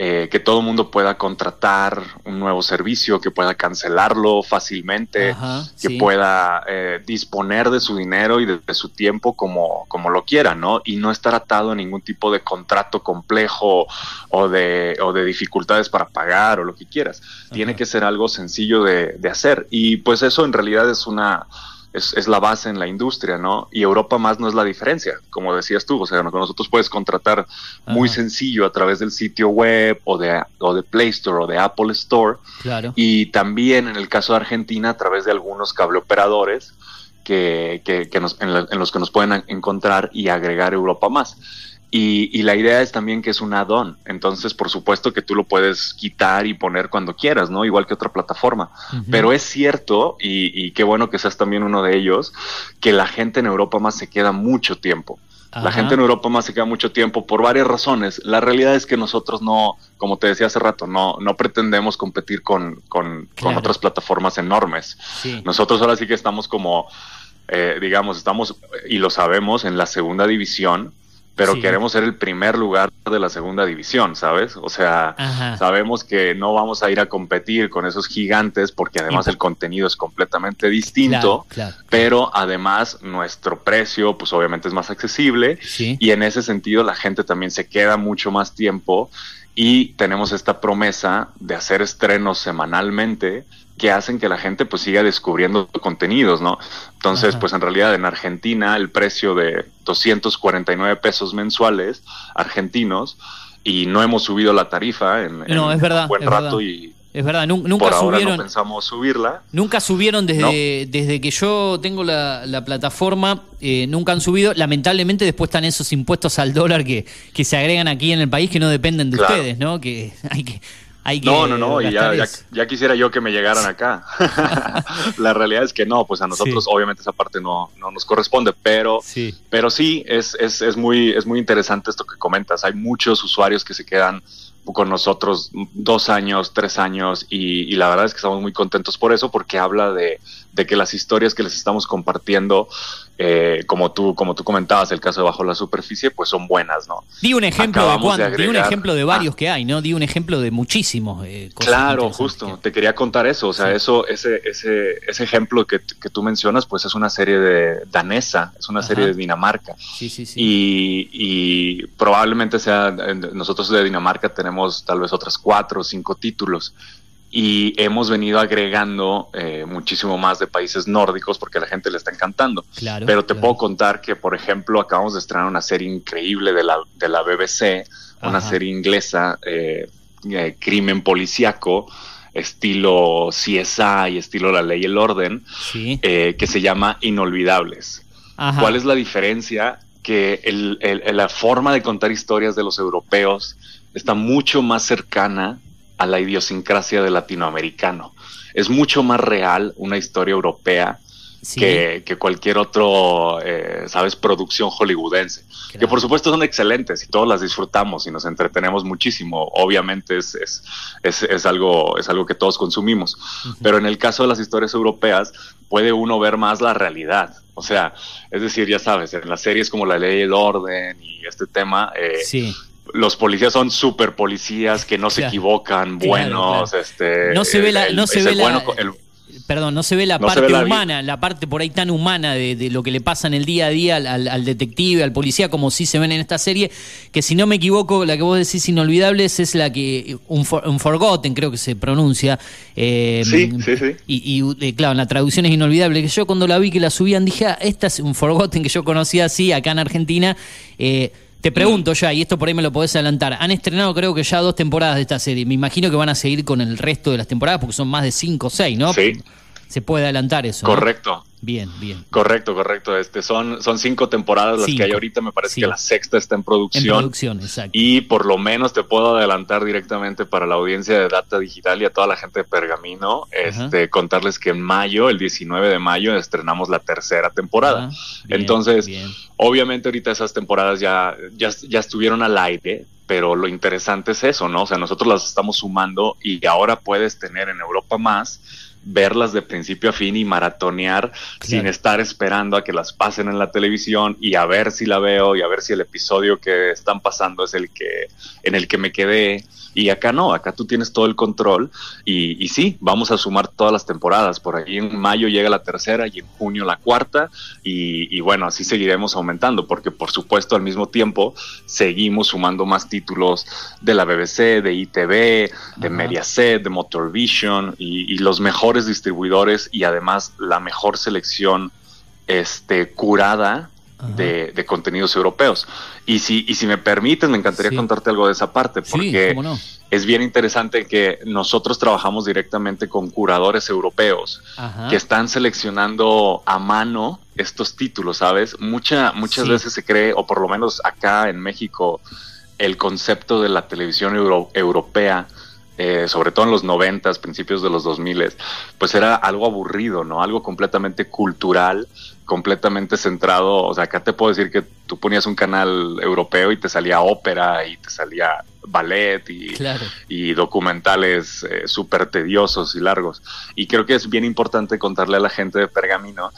Eh, que todo el mundo pueda contratar un nuevo servicio, que pueda cancelarlo fácilmente, Ajá, que sí. pueda eh, disponer de su dinero y de, de su tiempo como, como lo quiera, ¿no? Y no estar atado a ningún tipo de contrato complejo o de, o de dificultades para pagar o lo que quieras. Tiene que ser algo sencillo de, de hacer. Y pues eso en realidad es una... Es, es la base en la industria, ¿no? Y Europa más no es la diferencia, como decías tú, o sea, con nosotros puedes contratar muy sencillo a través del sitio web o de, o de Play Store o de Apple Store, Claro. y también en el caso de Argentina a través de algunos cableoperadores que, que, que nos- en, la- en los que nos pueden encontrar y agregar Europa más. Y, y la idea es también que es un add-on, entonces por supuesto que tú lo puedes quitar y poner cuando quieras, ¿no? Igual que otra plataforma. Pero es cierto, y, y qué bueno que seas también uno de ellos, que la gente en Europa más se queda mucho tiempo. La gente en Europa más se queda mucho tiempo por varias razones. La realidad es que nosotros no, como te decía hace rato, no, no pretendemos competir con, con, con otras plataformas enormes. Sí. Nosotros ahora sí que estamos como, eh, digamos, estamos, y lo sabemos, en la segunda división, pero Sí. queremos ser el primer lugar de la segunda división, ¿sabes? O sea, Ajá. sabemos que no vamos a ir a competir con esos gigantes porque además el contenido es completamente distinto Claro, claro. pero además nuestro precio pues obviamente es más accesible Sí. y en ese sentido la gente también se queda mucho más tiempo y tenemos esta promesa de hacer estrenos semanalmente que hacen que la gente pues siga descubriendo contenidos, ¿no? Entonces, pues en realidad en Argentina el precio de 249 pesos mensuales argentinos y no hemos subido la tarifa en, No, en es verdad, un buen es rato verdad. y Es verdad, nun- nunca por ahora subieron. no pensamos subirla. Nunca subieron desde, desde que yo tengo la, la plataforma, eh, nunca han subido. Lamentablemente después están esos impuestos al dólar que, que se agregan aquí en el país que no dependen de Claro. ustedes, ¿no? Que hay que, hay No, no, no, y ya, ya, quisiera yo que me llegaran acá. la realidad es que no, pues a nosotros obviamente esa parte no, no nos corresponde, pero sí, pero sí es, es, es, muy, es muy interesante esto que comentas. Hay muchos usuarios que se quedan con nosotros dos años, tres años, y, y la verdad es que estamos muy contentos por eso, porque habla de, de que las historias que les estamos compartiendo, eh, como tú, como tú comentabas, el caso de Bajo la Superficie, pues son buenas, ¿no? Di un ejemplo de Acabamos de cuánto, di un agregar- ejemplo de varios que hay, ¿no? Di un ejemplo de muchísimos. eh, cosas Claro, justo. Te quería contar eso. O sea, eso, ese, ese, ese ejemplo que, que tú mencionas, pues es una serie de danesa, es una serie de Dinamarca. Sí, sí, sí. Y, y probablemente sea, nosotros de Dinamarca tenemos tal vez otras cuatro o cinco títulos. Y hemos venido agregando eh, muchísimo más de países nórdicos porque a la gente le está encantando. Claro, Pero te claro. puedo contar que, por ejemplo, acabamos de estrenar una serie increíble de la, de la BBC, una serie inglesa, eh, eh, crimen policíaco, estilo CSI, estilo La Ley y el Orden, Sí. que se llama Inolvidables. Ajá. ¿Cuál es la diferencia? Que el- el- la forma de contar historias de los europeos está mucho más cercana a la idiosincrasia del latinoamericano. Es mucho más real una historia europea Sí. que, que cualquier otro, eh, sabes, producción hollywoodense. Que por supuesto son excelentes y todos las disfrutamos y nos entretenemos muchísimo. Obviamente es, es, es, es algo, es algo que todos consumimos. Pero en el caso de las historias europeas, puede uno ver más la realidad. O sea, es decir, ya sabes, en las series como La Ley y el Orden y este tema, eh, Sí. Los policías son super policías que no se Claro. equivocan, Claro, buenos, este No se ve la- el- no se ve la- bueno, el- Perdón, no se ve la No parte ve la vi- humana, la parte por ahí tan humana de, de lo que le pasa en el día a día al, al- al detective, al policía, como sí se ven en esta serie, que si no me equivoco, la que vos decís inolvidables es la que, un, for- un forgotten creo que se pronuncia. eh, Sí, sí, sí. Y, y, eh, claro, en la traducción es inolvidable, que yo cuando la vi que la subían dije, ah, esta es un forgotten que yo conocía así acá en Argentina. Eh, te pregunto ya, y esto por ahí me lo podés adelantar, han estrenado creo que ya dos temporadas de esta serie, me imagino que van a seguir con el resto de las temporadas porque son más de cinco o seis, ¿no? Sí. Se puede adelantar eso. ¿no? Bien, bien. Correcto, correcto. Este son, son cinco temporadas las Cinco. que hay ahorita. Me parece Sí. que la sexta está en En producción. producción, exacto. Y por lo menos te puedo adelantar directamente para la audiencia de Data Digital y a toda la gente de Pergamino, este, contarles que en mayo, el 19 de mayo, estrenamos la tercera temporada. bien, Entonces, obviamente ahorita esas temporadas ya, ya, ya estuvieron al aire, pero lo interesante es eso, ¿no? O sea, nosotros las estamos sumando y ahora puedes tener en Europa más verlas de principio a fin y maratonear sin estar esperando a que las pasen en la televisión y a ver si la veo y a ver si el episodio que están pasando es el que en el que me quedé. Y acá no, acá tú tienes todo el control y, y sí, vamos a sumar todas las temporadas, por ahí en mayo llega la tercera y en junio la cuarta y, y bueno, así seguiremos aumentando porque por supuesto al mismo tiempo seguimos sumando más títulos de la BBC, de ITV, de Mediaset, de Motorvision y, y los mejores distribuidores y además la mejor selección este, curada de, de contenidos europeos. Y si, y si me permites, me encantaría contarte algo de esa parte, porque no. es bien interesante que nosotros trabajamos directamente con curadores europeos Ajá. que están seleccionando a mano estos títulos, ¿sabes? Mucha, muchas Sí. veces se cree, o por lo menos acá en México, el concepto de la televisión euro- europea, eh, sobre todo en los noventas, principios de los 2000, pues era algo aburrido, ¿no? Algo completamente cultural, completamente centrado, o sea, acá te puedo decir que tú ponías un canal europeo y te salía ópera y te salía ballet y, Claro. y documentales eh, súper tediosos y largos. Y creo que es bien importante contarle a la gente de Pergamino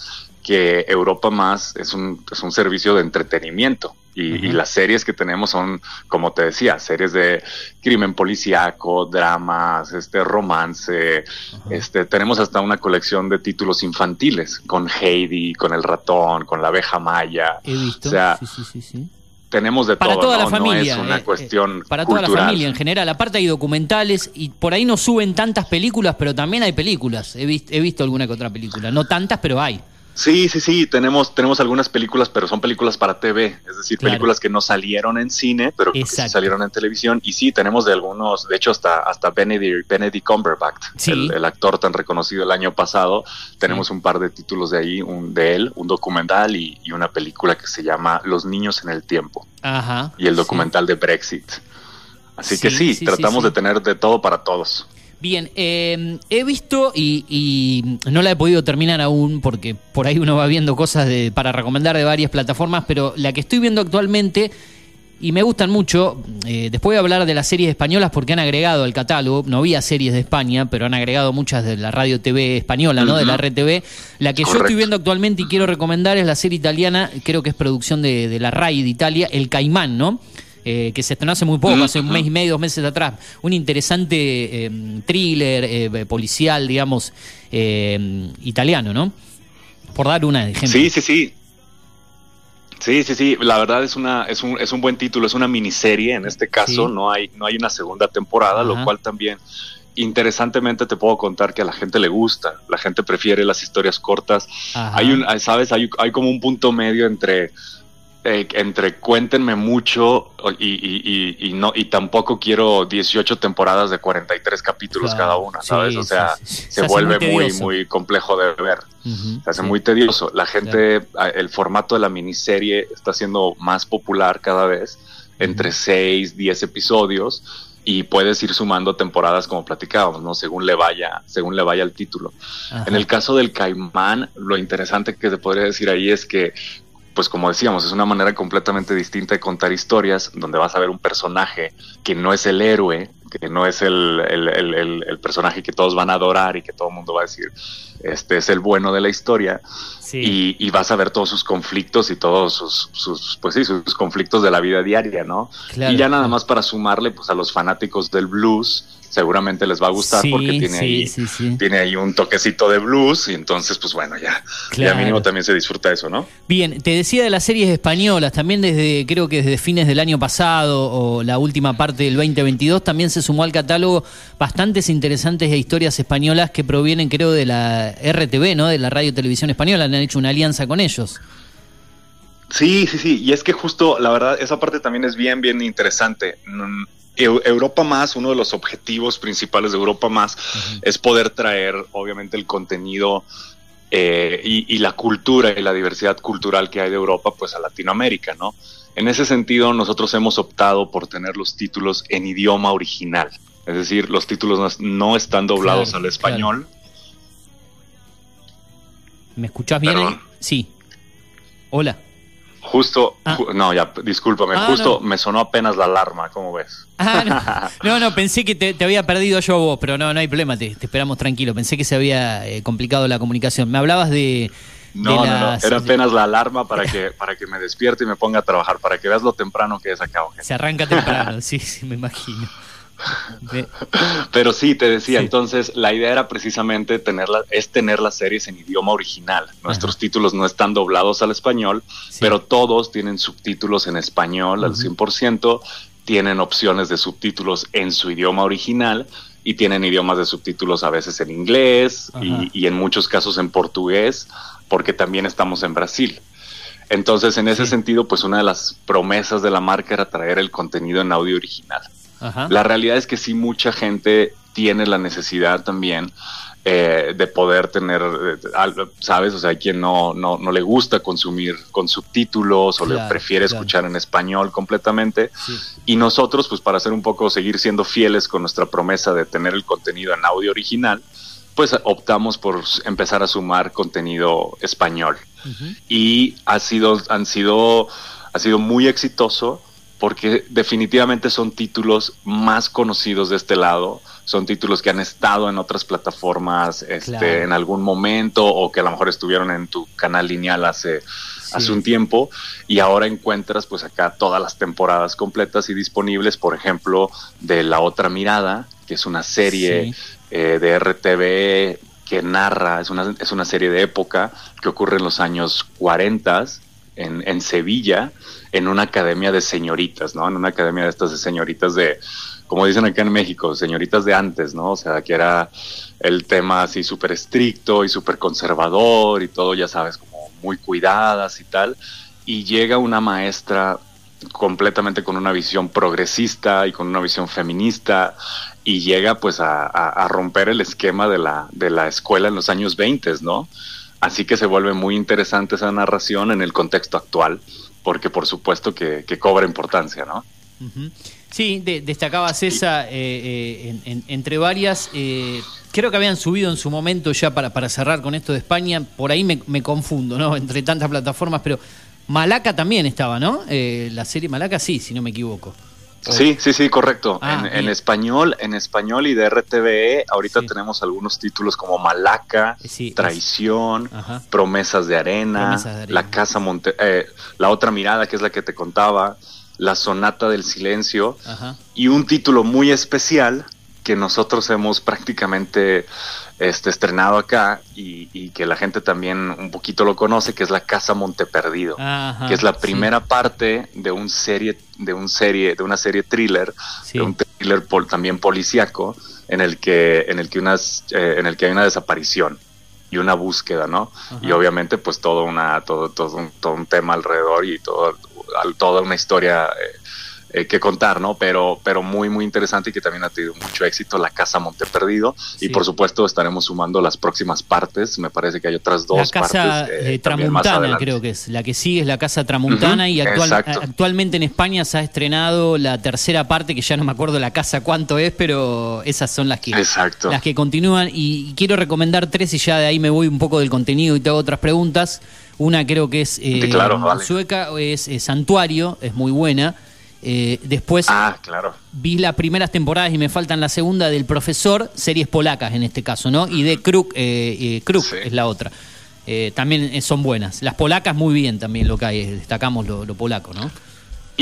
que Europa Más es un, es un servicio de entretenimiento. Y, y las series que tenemos son, como te decía, series de crimen policíaco, dramas, este romance, este tenemos hasta una colección de títulos infantiles con Heidi, con el ratón, con la abeja maya. He visto. O sea, sí, sí, sí, sí. tenemos de Para todo, toda la ¿no? familia, No es una eh, cuestión Para toda la familia en general. Aparte hay documentales y por ahí no suben tantas películas, pero también hay películas. He, he visto alguna que otra película. No tantas, pero hay. Sí, sí, sí, tenemos, tenemos algunas películas, pero son películas para TV, es decir, Claro. películas que no salieron en cine, pero que sí salieron en televisión. Y sí, tenemos de algunos, de hecho, hasta, hasta Benedict, Benedict Cumberbatch, Sí. el, el actor tan reconocido el año pasado. Tenemos un par de títulos de ahí, un de él, un documental y, y una película que se llama Los niños en el tiempo Ajá. y el documental de Brexit. Así que Sí, tratamos de tener de todo para todos. Bien, eh, he visto y, y no la he podido terminar aún porque por ahí uno va viendo cosas de, para recomendar de varias plataformas, pero la que estoy viendo actualmente y me gustan mucho, eh, después voy a hablar de las series españolas porque han agregado al catálogo, no había series de España, pero han agregado muchas de la radio TV española, ¿no? De la. RTV. La que yo estoy viendo actualmente y quiero recomendar es la serie italiana, creo que es producción de, de la RAI de Italia, El Caimán, ¿no? Eh, que se estrenó hace muy poco, hace un mes y medio, dos meses atrás. Un interesante eh, thriller eh, policial, digamos, italiano, ¿no? Por dar una de ejemplo. Sí, sí, sí. Sí, sí, sí. La verdad es una es un, es un buen título, es una miniserie en este caso. Sí. No hay no hay una segunda temporada, Ajá. lo cual también interesantemente te puedo contar que a la gente le gusta. La gente prefiere las historias cortas. Ajá. Hay un, sabes, hay, hay como un punto medio entre eh, entre cuéntenme mucho y, y, y, y no y tampoco quiero 18 temporadas de 43 capítulos Claro, cada una, ¿sabes? sí, o sea, sí, sí. Se se, vuelve muy muy complejo de ver. Se hace muy tedioso. La gente, el formato de la miniserie está siendo más popular cada vez, entre 6, 10 episodios, y puedes ir sumando temporadas como platicábamos, ¿no? Según le vaya, según le vaya el título. Ajá. En el caso del Caimán, lo interesante que te podría decir ahí es que, pues como decíamos, es una manera completamente distinta de contar historias, donde vas a ver un personaje que no es el héroe, que no es el, el- el- el- personaje que todos van a adorar y que todo el mundo va a decir, este es el bueno de la historia, Sí. y, y vas a ver todos sus conflictos y todos sus, sus, pues sí, sus conflictos de la vida diaria, ¿no? Claro, y ya nada claro. más para sumarle, pues a los fanáticos del blues, seguramente les va a gustar Sí, porque tiene ahí tiene ahí un toquecito de blues y entonces pues bueno ya Claro. ya mínimo también se disfruta eso no Bien, te decía de las series españolas, también desde, creo que desde fines del año pasado o la última parte del 2022, también se sumó al catálogo bastantes interesantes historias españolas que provienen, creo, de la RTV, ¿no? De la Radio Televisión Española, han hecho una alianza con ellos. sí sí sí y es que justo la verdad esa parte también es bien bien interesante. Mm, Eu- Europa más uno de los objetivos principales de Europa más es poder traer obviamente el contenido eh, y, y la cultura y la diversidad cultural que hay de Europa pues a Latinoamérica no en ese sentido nosotros hemos optado por tener los títulos en idioma original. Es decir los títulos no, están doblados Claro, al español ¿Me escuchás bien? Perdón. Sí. Hola. Justo, ju- no, ya, discúlpame, Ah, justo no. me sonó apenas la alarma, ¿cómo ves? Ah, no. no, no, pensé que te, te había perdido yo a vos, pero no, no hay problema, te, te esperamos tranquilo. Pensé que se había eh, complicado la comunicación. Me hablabas de. No, de no, no, era apenas la alarma para que, para que me despierte y me ponga a trabajar, para que veas lo temprano que es acá. Se arranca temprano, sí, sí, me imagino. Pero sí, te decía, entonces la idea era precisamente tenerla, es tener las series en idioma original. Nuestros títulos no están doblados al español, pero todos tienen subtítulos en español al 100%, tienen opciones de subtítulos en su idioma original y tienen idiomas de subtítulos a veces en inglés y en muchos casos en portugués, porque también estamos en Brasil. Entonces, en ese sentido, pues una de las promesas de la marca era traer el contenido en audio original. Ajá. La realidad es que sí mucha gente tiene la necesidad también eh, de poder tener, eh, ¿sabes? O sea, hay quien no, no, no le gusta consumir con subtítulos o le prefiere claro. escuchar en español completamente. Y nosotros, pues para hacer un poco, seguir siendo fieles con nuestra promesa de tener el contenido en audio original, pues optamos por empezar a sumar contenido español y ha sido, han sido, ha sido muy exitoso porque definitivamente son títulos más conocidos de este lado, son títulos que han estado en otras plataformas este, Claro. en algún momento o que a lo mejor estuvieron en tu canal lineal hace, hace un tiempo y ahora encuentras pues acá todas las temporadas completas y disponibles, por ejemplo, de La Otra Mirada, que es una serie eh, de RTV que narra, es una, es una serie de época que ocurre en los años 40, en, en Sevilla, en una academia de señoritas, ¿no? En una academia de estas de señoritas de, como dicen acá en México, señoritas de antes, ¿no? O sea, que era el tema así súper estricto y súper conservador y todo, ya sabes, como muy cuidadas y tal. Y llega una maestra completamente con una visión progresista y con una visión feminista y llega pues a, a- romper el esquema de la, de la escuela en los años 20, ¿no? Así que se vuelve muy interesante esa narración en el contexto actual, porque por supuesto que, que cobra importancia, ¿no? Ujú. Sí, de- destacabas esa eh, eh, en- en- entre varias. eh, creo que habían subido en su momento ya para, para cerrar con esto de España. Por ahí me, me confundo, ¿no? Entre tantas plataformas, pero Malaca también estaba, ¿no? Eh, la serie Malaca, sí, si no me equivoco. Sí, sí, sí, correcto. Ah, en, español, en español y de RTVE, ahorita tenemos algunos títulos como Malaca, Traición, Promesas de Arena, Promesas de Arena. La Casa Monte, eh, La Otra Mirada, que es la que te contaba, La Sonata del Silencio, Ajá. y un título muy especial que nosotros hemos prácticamente este, estrenado acá y, y que la gente también un poquito lo conoce, que es La Casa Monteperdido Ajá, que es la sí. primera parte de un serie de un serie de una serie thriller de un thriller pol- también policíaco en el que en el que unas eh, en el que hay una desaparición y una búsqueda no y obviamente pues todo una todo todo un, todo un tema alrededor y todo al- toda una historia eh, eh, que contar, ¿no? Pero, pero muy, muy interesante y que también ha tenido mucho éxito, La Casa Monteperdido. Y por supuesto estaremos sumando las próximas partes. Me parece que hay otras dos La casa partes. eh, eh, Tramuntana, creo que es. La que sigue es la casa Tramuntana y actual- actualmente en España se ha estrenado la tercera parte, que ya no me acuerdo la casa cuánto es, pero esas son las que, Exacto. las que continúan. Y quiero recomendar tres y ya de ahí me voy un poco del contenido y te hago otras preguntas. Una creo que es eh, Sí, claro, vale. sueca, es, eh, Santuario, es muy buena. Eh, después Ah, claro. vi las primeras temporadas y me faltan la segunda del profesor, series polacas en este caso, ¿no? Y de Kruk, eh, eh, Kruk es la otra. Eh, también eh, son buenas. Las polacas muy bien también lo que hay, destacamos lo, lo polaco, ¿no?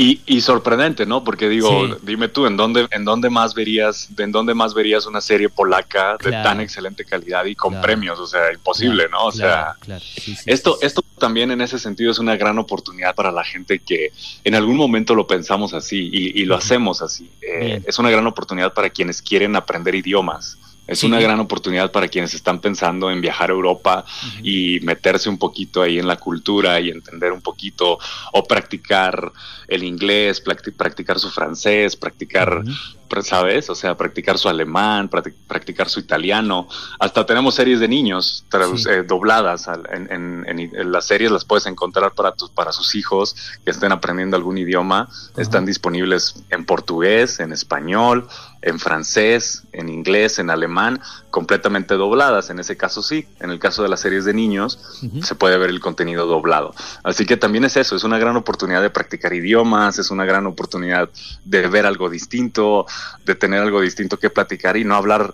Y, y sorprendente, ¿no? Porque digo, Sí. dime tú, ¿en dónde, ¿en dónde más verías, en dónde más verías una serie polaca de Claro. tan excelente calidad y con Claro. premios? O sea, imposible, Claro, ¿no? O sea, claro. Sí, sí, esto, esto también en ese sentido es una gran oportunidad para la gente que en algún momento lo pensamos así y, y lo hacemos así. Eh, es una gran oportunidad para quienes quieren aprender idiomas. Es Sí. una gran oportunidad para quienes están pensando en viajar a Europa y meterse un poquito ahí en la cultura y entender un poquito o practicar el inglés, practi- practicar su francés, practicar, pr- ¿sabes? O sea, practicar su alemán, practi- practicar su italiano. Hasta tenemos series de niños eh, dobladas. al- En, en- en- en las series las puedes encontrar para, tus para sus hijos que estén aprendiendo algún idioma. Están disponibles en portugués, en español, en francés, en inglés, en alemán, completamente dobladas. En ese caso sí. En el caso de las series de niños, se puede ver el contenido doblado. Así que también es eso, es una gran oportunidad de practicar idiomas, es una gran oportunidad de ver algo distinto, de tener algo distinto que platicar y no hablar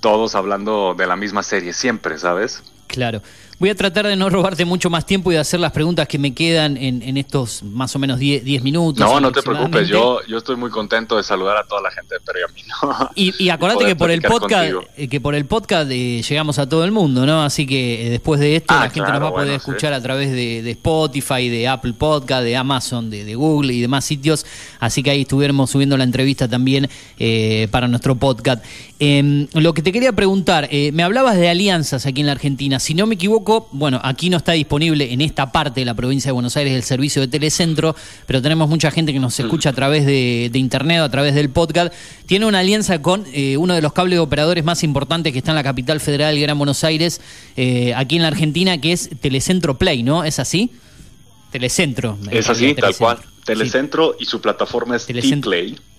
todos hablando de la misma serie siempre, ¿sabes? Claro. Voy a tratar de no robarte mucho más tiempo y de hacer las preguntas que me quedan en, en estos más o menos 10 10 minutos. No, no te preocupes, yo, yo estoy muy contento de saludar a toda la gente de Pergamino. Y, y acordate que por el podcast, contigo. eh, que por el podcast eh, llegamos a todo el mundo, ¿no? Así que eh, después de esto Ah, la gente nos va a poder bueno, sí. escuchar a través de, de Spotify, de Apple Podcast, de Amazon, de, de Google y demás sitios. Así que ahí estuvimos subiendo la entrevista también eh, para nuestro podcast. Eh, lo que te quería preguntar, me hablabas de alianzas aquí en la Argentina. Si no me equivoco, bueno, aquí no está disponible en esta parte de la provincia de Buenos Aires el servicio de Telecentro, pero tenemos mucha gente que nos escucha a través de, de internet o a través del podcast. Tiene una alianza con eh, uno de los cables operadores más importantes que está en la capital federal, Gran Buenos Aires, eh, aquí en la Argentina, que es Telecentro Play, ¿no? ¿Es así? Telecentro. Es así, tal cual. Telecentro y su plataforma es Telecentro.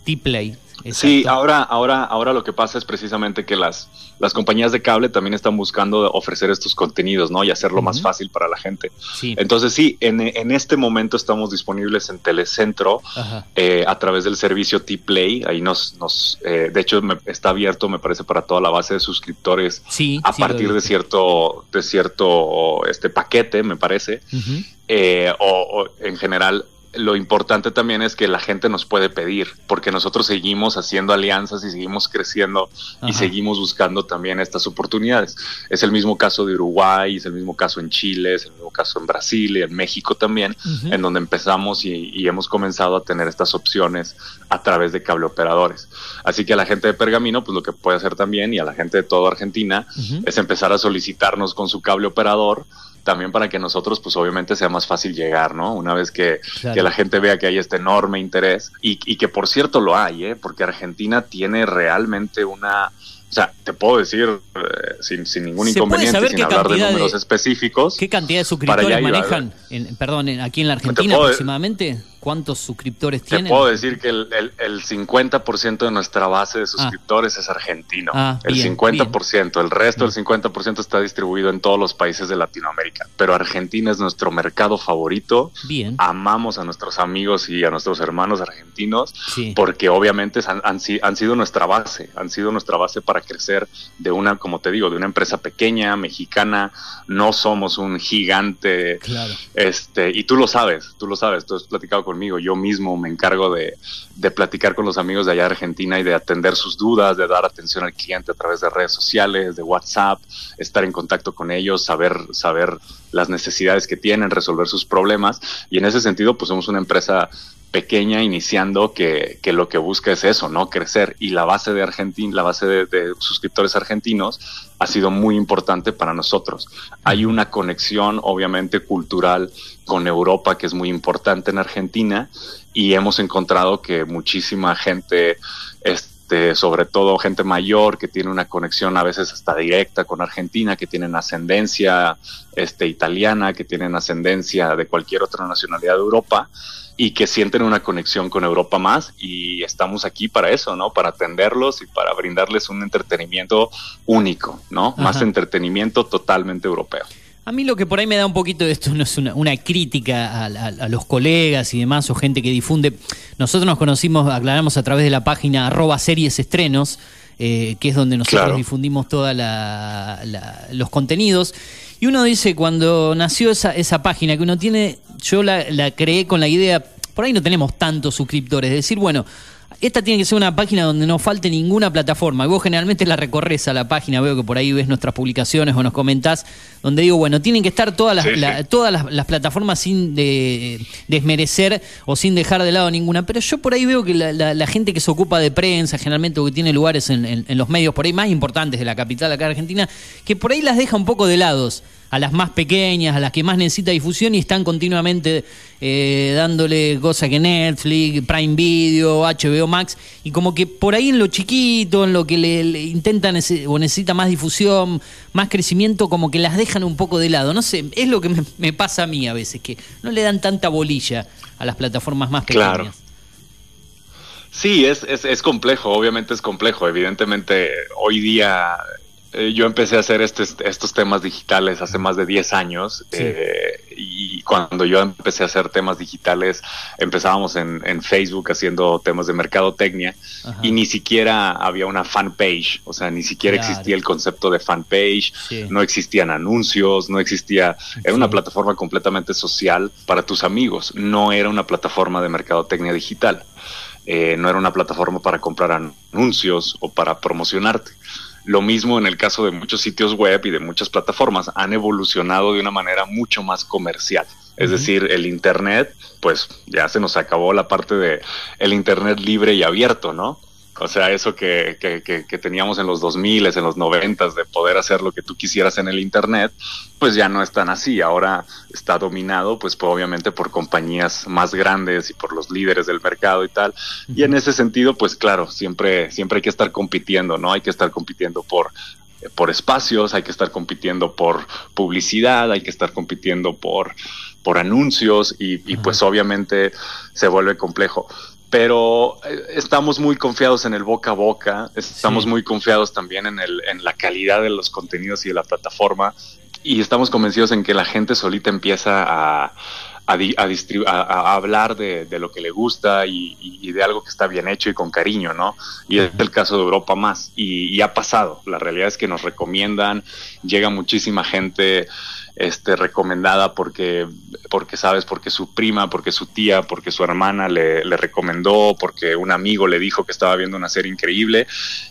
T-Play. Sí, ahora, ahora, ahora lo que pasa es precisamente que las, las compañías de cable también están buscando ofrecer estos contenidos, ¿no? Y hacerlo más fácil para la gente. Sí. Entonces sí, en, en este momento estamos disponibles en Telecentro eh, a través del servicio T-Play. Ahí nos, nos eh, de hecho, me- está abierto, me parece, para toda la base de suscriptores Sí, a sí, partir de cierto, de cierto este paquete, me parece eh, o, o en general lo importante también es que la gente nos puede pedir, porque nosotros seguimos haciendo alianzas y seguimos creciendo y seguimos buscando también estas oportunidades. Es el mismo caso de Uruguay, es el mismo caso en Chile, es el mismo caso en Brasil y en México también, en donde empezamos y, y hemos comenzado a tener estas opciones a través de cable operadores. Así que a la gente de Pergamino, pues lo que puede hacer también y a la gente de toda Argentina es empezar a solicitarnos con su cable operador también para que nosotros pues obviamente sea más fácil llegar, ¿no? Una vez que, Claro. que la gente vea que hay este enorme interés y, y que por cierto lo hay, ¿eh? Porque Argentina tiene realmente una... O sea, te puedo decir eh, sin, sin ningún ¿Se puede inconveniente, sin hablar de números específicos. ¿Qué cantidad de suscriptores manejan? En, perdón, en- aquí en la Argentina puedo- aproximadamente. ¿Cuántos suscriptores Te tienen? puedo decir que el, el, el 50% de nuestra base de suscriptores es argentino. Ah, el bien, 50%. El resto del 50% está distribuido en todos los países de Latinoamérica. Pero Argentina es nuestro mercado favorito. Bien. Amamos a nuestros amigos y a nuestros hermanos argentinos Sí. porque obviamente han, han si- han sido nuestra base. Han sido nuestra base para crecer de una, como te digo, de una empresa pequeña, mexicana. No somos un gigante. Claro. Este, y tú lo sabes, tú lo sabes, tú has platicado conmigo, yo mismo me encargo de, de platicar con los amigos de allá Argentina y de atender sus dudas, de dar atención al cliente a través de redes sociales, de WhatsApp, estar en contacto con ellos, saber, saber las necesidades que tienen, resolver sus problemas. Y en ese sentido, pues somos una empresa pequeña iniciando que, lo que busca es eso, ¿no? Crecer. Y la base de Argentina, la base de, de suscriptores argentinos ha sido muy importante para nosotros. Hay una conexión, obviamente, cultural con Europa que es muy importante en Argentina y hemos encontrado que muchísima gente, este, sobre todo gente mayor que tiene una conexión a veces hasta directa con Argentina, que tienen ascendencia este, italiana, que tienen ascendencia de cualquier otra nacionalidad de Europa y que sienten una conexión con Europa más y estamos aquí para eso, ¿no? Para atenderlos y para brindarles un entretenimiento único, ¿no? Más entretenimiento totalmente europeo. A mí lo que por ahí me da un poquito de esto no es una, una crítica a, a- a los colegas y demás o gente que difunde. Nosotros nos conocimos, aclaramos a través de la página arroba series estrenos, eh, que es donde nosotros Claro. difundimos todos los contenidos. Y uno dice, cuando nació esa, esa página que uno tiene, yo la, la creé con la idea, por ahí no tenemos tantos suscriptores, de decir, bueno, esta tiene que ser una página donde no falte ninguna plataforma. Y vos generalmente la recorres a la página, veo que por ahí ves nuestras publicaciones o nos comentás, donde digo, bueno, tienen que estar todas las, Sí, sí. la- todas las, las plataformas sin de- desmerecer o sin dejar de lado ninguna. Pero yo por ahí veo que la, la- la gente que se ocupa de prensa, generalmente o que tiene lugares en, en- en los medios por ahí más importantes de la capital acá de Argentina, que por ahí las deja un poco de lados a las más pequeñas, a las que más necesita difusión y están continuamente eh, dándole cosas que Netflix, Prime Video, HBO Max, y como que por ahí en lo chiquito, en lo que le, le intenta nece- o necesita más difusión, más crecimiento, como que las dejan un poco de lado. No sé, es lo que me, me pasa a mí a veces, que no le dan tanta bolilla a las plataformas más pequeñas. Claro. Sí, es, es, es complejo, obviamente es complejo. Evidentemente, hoy día eh, yo empecé a hacer estes- estos temas digitales hace más de 10 años eh, y cuando yo empecé a hacer temas digitales empezábamos en, en Facebook haciendo temas de mercadotecnia Ajá. y ni siquiera había una fanpage, o sea, ni siquiera Claro. existía el concepto de fanpage, Sí. no existían anuncios, no existía, era una plataforma completamente social para tus amigos, no era una plataforma de mercadotecnia digital, eh, no era una plataforma para comprar anuncios o para promocionarte. Lo mismo en el caso de muchos sitios web y de muchas plataformas, han evolucionado de una manera mucho más comercial. Es decir, el Internet, pues ya se nos acabó la parte de el Internet libre y abierto, ¿no? O sea, eso que, que, que, que teníamos en los 2000, en los 90 de poder hacer lo que tú quisieras en el Internet, pues ya no es tan así. Ahora está dominado, pues, obviamente por compañías más grandes y por los líderes del mercado y tal. Y en ese sentido, pues claro, siempre, siempre hay que estar compitiendo, ¿no? Hay que estar compitiendo por por espacios, hay que estar compitiendo por publicidad, hay que estar compitiendo por, por anuncios y, y pues obviamente se vuelve complejo pero eh, estamos muy confiados en el boca a boca, estamos Sí. muy confiados también en, el, en la calidad de los contenidos y de la plataforma y estamos convencidos en que la gente solita empieza a, a, di- a distribu- a- a hablar de, de lo que le gusta y, y- y de algo que está bien hecho y con cariño, ¿no? Y es el caso de Europa más y, y ha pasado, la realidad es que nos recomiendan, llega muchísima gente este, recomendada porque, porque, sabes, porque su prima, porque su tía, porque su hermana le, le recomendó, porque un amigo le dijo que estaba viendo una serie increíble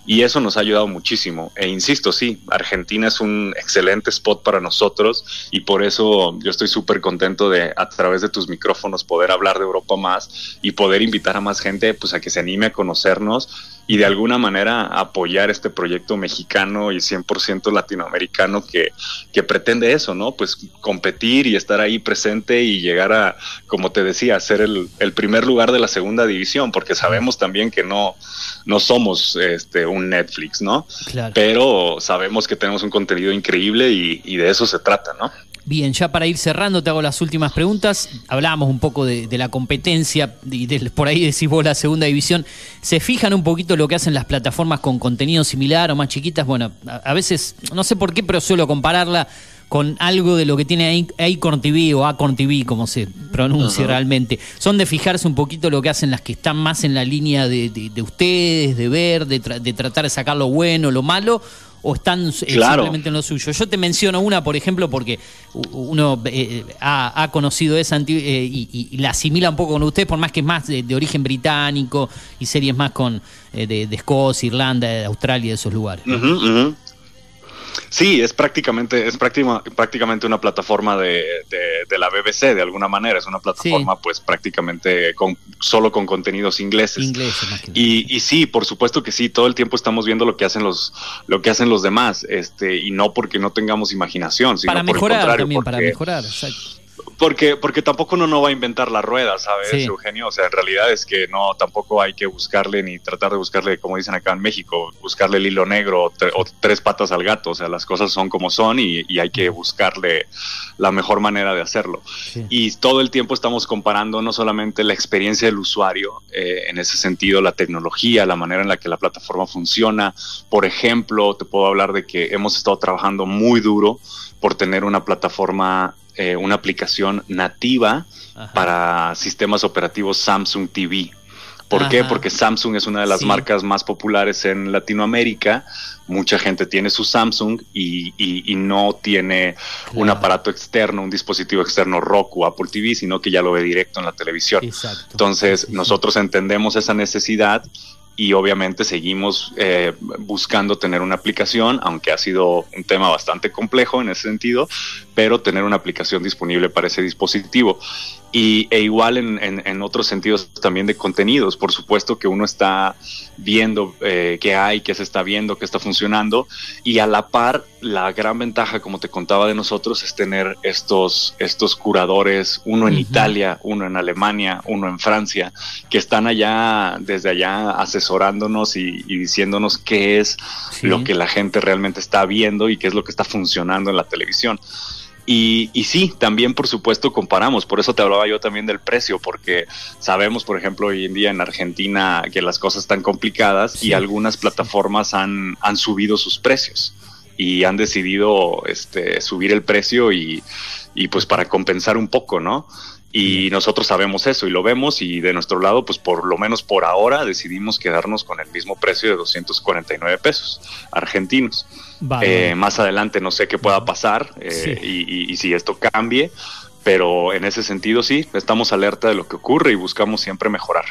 y eso nos ha ayudado muchísimo. E insisto, sí, Argentina es un excelente spot para nosotros y por eso yo estoy súper contento de a través de tus micrófonos poder hablar de Europa más y poder invitar a más gente pues a que se anime a conocernos y de alguna manera apoyar este proyecto mexicano y 100% latinoamericano que, que pretende eso, ¿no? Pues competir y estar ahí presente y llegar a, como te decía, ser el, el primer lugar de la segunda división, porque sabemos también que no, no somos este, un Netflix, ¿no? Claro. Pero sabemos que tenemos un contenido increíble y, y de eso se trata, ¿no? Bien, ya para ir cerrando te hago las últimas preguntas. Hablábamos un poco de, de la competencia y de- por ahí decís vos la segunda división. ¿Se fijan un poquito lo que hacen las plataformas con contenido similar o más chiquitas? Bueno, a, a veces, no sé por qué, pero suelo compararla con algo de lo que tiene Acorn TV o Acorn TV, como se pronuncia realmente. Son de fijarse un poquito lo que hacen las que están más en la línea de, de- de ustedes, de ver, de, tra- de tratar de sacar lo bueno, lo malo, o están eh, Claro. simplemente en lo suyo. Yo te menciono una, por ejemplo, porque uno eh, ha, ha conocido esa eh, y, y- la asimila un poco con usted, por más que es más de, de origen británico y series más con eh, de, de Escocia, Irlanda, de Australia, de esos lugares. Ujú. Sí, es prácticamente, es práctima- prácticamente una plataforma de, de- de la BBC de alguna manera. Es una plataforma, pues prácticamente con, solo con contenidos ingleses. Y, y sí, por supuesto que sí, todo el tiempo estamos viendo lo que hacen los, lo que hacen los demás, este, y no porque no tengamos imaginación, sino para por el mejorar contrario, también, para mejorar. exacto. Porque, porque tampoco uno no va a inventar la rueda, ¿sabes, Sí. Eugenio? O sea, en realidad es que no, tampoco hay que buscarle ni tratar de buscarle, como dicen acá en México, buscarle el hilo negro o, tre- o tres patas al gato. O sea, las cosas son como son y, y hay que buscarle la mejor manera de hacerlo. Y todo el tiempo estamos comparando no solamente la experiencia del usuario, eh, en ese sentido, la tecnología, la manera en la que la plataforma funciona. Por ejemplo, te puedo hablar de que hemos estado trabajando muy duro por tener una plataforma, eh, una aplicación nativa para sistemas operativos Samsung TV. ¿Por qué? Porque Samsung es una de las Sí. marcas más populares en Latinoamérica. Mucha gente tiene su Samsung y, y- y no tiene un aparato externo, un dispositivo externo Roku, Apple TV, sino que ya lo ve directo en la televisión. Entonces, nosotros entendemos esa necesidad y obviamente seguimos eh, buscando tener una aplicación, aunque ha sido un tema bastante complejo en ese sentido, pero tener una aplicación disponible para ese dispositivo. Y, e igual en, en- en otros sentidos también de contenidos. Por supuesto que uno está viendo eh, qué hay, qué se está viendo, qué está funcionando. Y a la par, la gran ventaja, como te contaba de nosotros, es tener estos, estos curadores, uno en. Italia, uno en Alemania, uno en Francia, que están allá, desde allá, asesorándonos y, y diciéndonos qué es lo que la gente realmente está viendo y qué es lo que está funcionando en la televisión. Y, y sí, también por supuesto comparamos, por eso te hablaba yo también del precio, porque sabemos, por ejemplo, hoy en día en Argentina que las cosas están complicadas y algunas plataformas han, han subido sus precios y han decidido este, subir el precio y, y pues para compensar un poco, ¿no? Y nosotros sabemos eso y lo vemos y de nuestro lado, pues por lo menos por ahora decidimos quedarnos con el mismo precio de 249 pesos argentinos. Eh, más adelante no sé qué pueda pasar eh, Sí. y, y- y si esto cambie, pero en ese sentido sí, estamos alerta de lo que ocurre y buscamos siempre mejorar.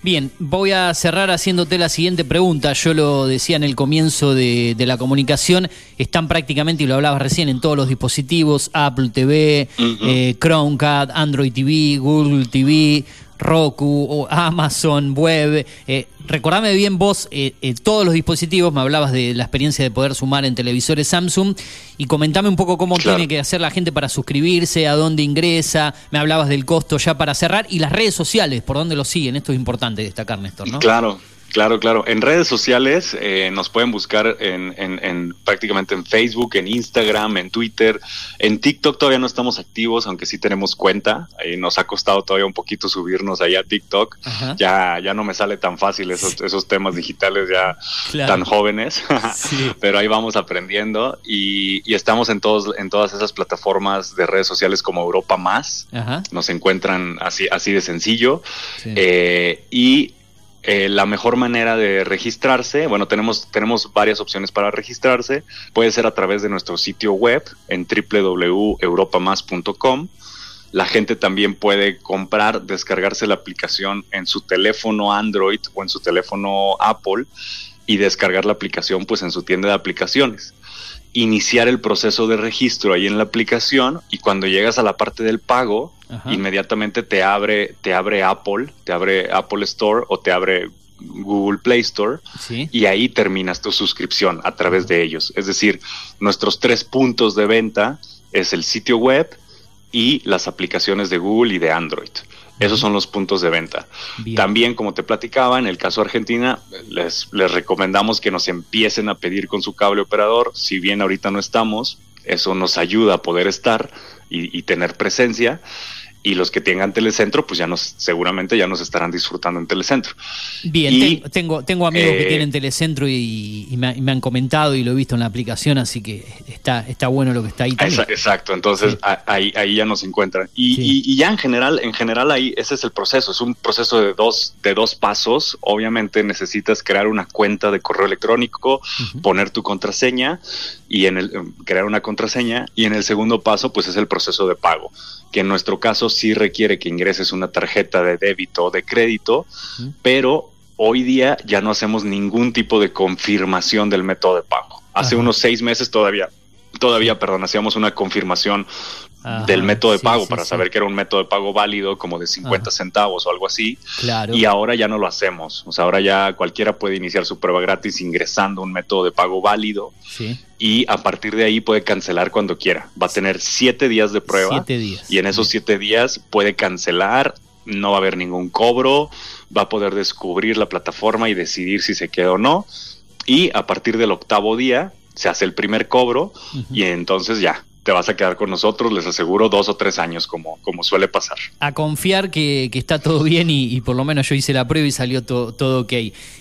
Bien, voy a cerrar haciéndote la siguiente pregunta. Yo lo decía en el comienzo de, de la comunicación, están prácticamente, y lo hablabas recién, en todos los dispositivos, Apple TV, eh, Chromecast, Android TV, Google TV, Roku, o Amazon Web. Eh, recordame bien vos, eh, eh, todos los dispositivos, me hablabas de la experiencia de poder sumar en televisores Samsung, y comentame un poco cómo Claro. tiene que hacer la gente para suscribirse, a dónde ingresa, me hablabas del costo ya para cerrar, y las redes sociales, por dónde lo siguen, esto es importante destacar, Néstor, ¿no? Claro, claro, claro. En redes sociales eh, nos pueden buscar en, en- en- prácticamente en Facebook, en Instagram, en Twitter. En TikTok todavía no estamos activos, aunque sí tenemos cuenta. Ahí nos ha costado todavía un poquito subirnos ahí a TikTok. Ajá. Ya, ya no me sale tan fácil esos, esos temas digitales ya Claro. tan jóvenes. Sí. Pero ahí vamos aprendiendo y, y estamos en todos, en todas esas plataformas de redes sociales como Europa Más Ajá. nos encuentran así, así de sencillo. Sí. Eh, y eh, la mejor manera de registrarse, bueno, tenemos, tenemos varias opciones para registrarse. Puede ser a través de nuestro sitio web en www.europamas.com. La gente también puede comprar, descargarse la aplicación en su teléfono Android o en su teléfono Apple y descargar la aplicación pues en su tienda de aplicaciones. Iniciar el proceso de registro ahí en la aplicación y cuando llegas a la parte del pago, Ajá. inmediatamente te abre, te abre Apple, te abre Apple Store o te abre Google Play Store Sí. y ahí terminas tu suscripción a través de ellos. Es decir, nuestros tres puntos de venta es el sitio web y las aplicaciones de Google y de Android. Esos son los puntos de venta. También, como te platicaba, en el caso de Argentina, les, les recomendamos que nos empiecen a pedir con su cable operador. Si bien ahorita no estamos, eso nos ayuda a poder estar y, y tener presencia. Y los que tengan telecentro, pues ya nos, seguramente ya nos estarán disfrutando en telecentro. Bien, Y, tengo, tengo amigos que eh, tienen telecentro y, y me, y me han comentado y lo he visto en la aplicación, así que está, está bueno lo que está ahí también. Esa- exacto, entonces ahí, ahí ya nos encuentran. Y, y- y ya en general, en general ahí ese es el proceso, es un proceso de dos, de dos pasos. Obviamente necesitas crear una cuenta de correo electrónico, poner tu contraseña y en el em, crear una contraseña y en el segundo paso pues es el proceso de pago, que en nuestro caso sí requiere que ingreses una tarjeta de débito o de crédito, pero hoy día ya no hacemos ningún tipo de confirmación del método de pago. Hace Ajá. unos seis meses todavía, todavía, perdón, hacíamos una confirmación Ajá, del método de pago sí, para sí. saber que era un método de pago válido como de 50 centavos o algo así. Claro. Y ahora ya no lo hacemos. O sea, ahora ya cualquiera puede iniciar su prueba gratis ingresando un método de pago válido y a partir de ahí puede cancelar cuando quiera. Va a tener siete días de prueba. Siete días. Y en esos siete días puede cancelar, no va a haber ningún cobro, va a poder descubrir la plataforma y decidir si se queda o no. Y a partir del octavo día se hace el primer cobro y entonces ya te vas a quedar con nosotros, les aseguro, dos o tres años como, como suele pasar. A confiar que, que está todo bien y, y por lo menos yo hice la prueba y salió to- todo ok.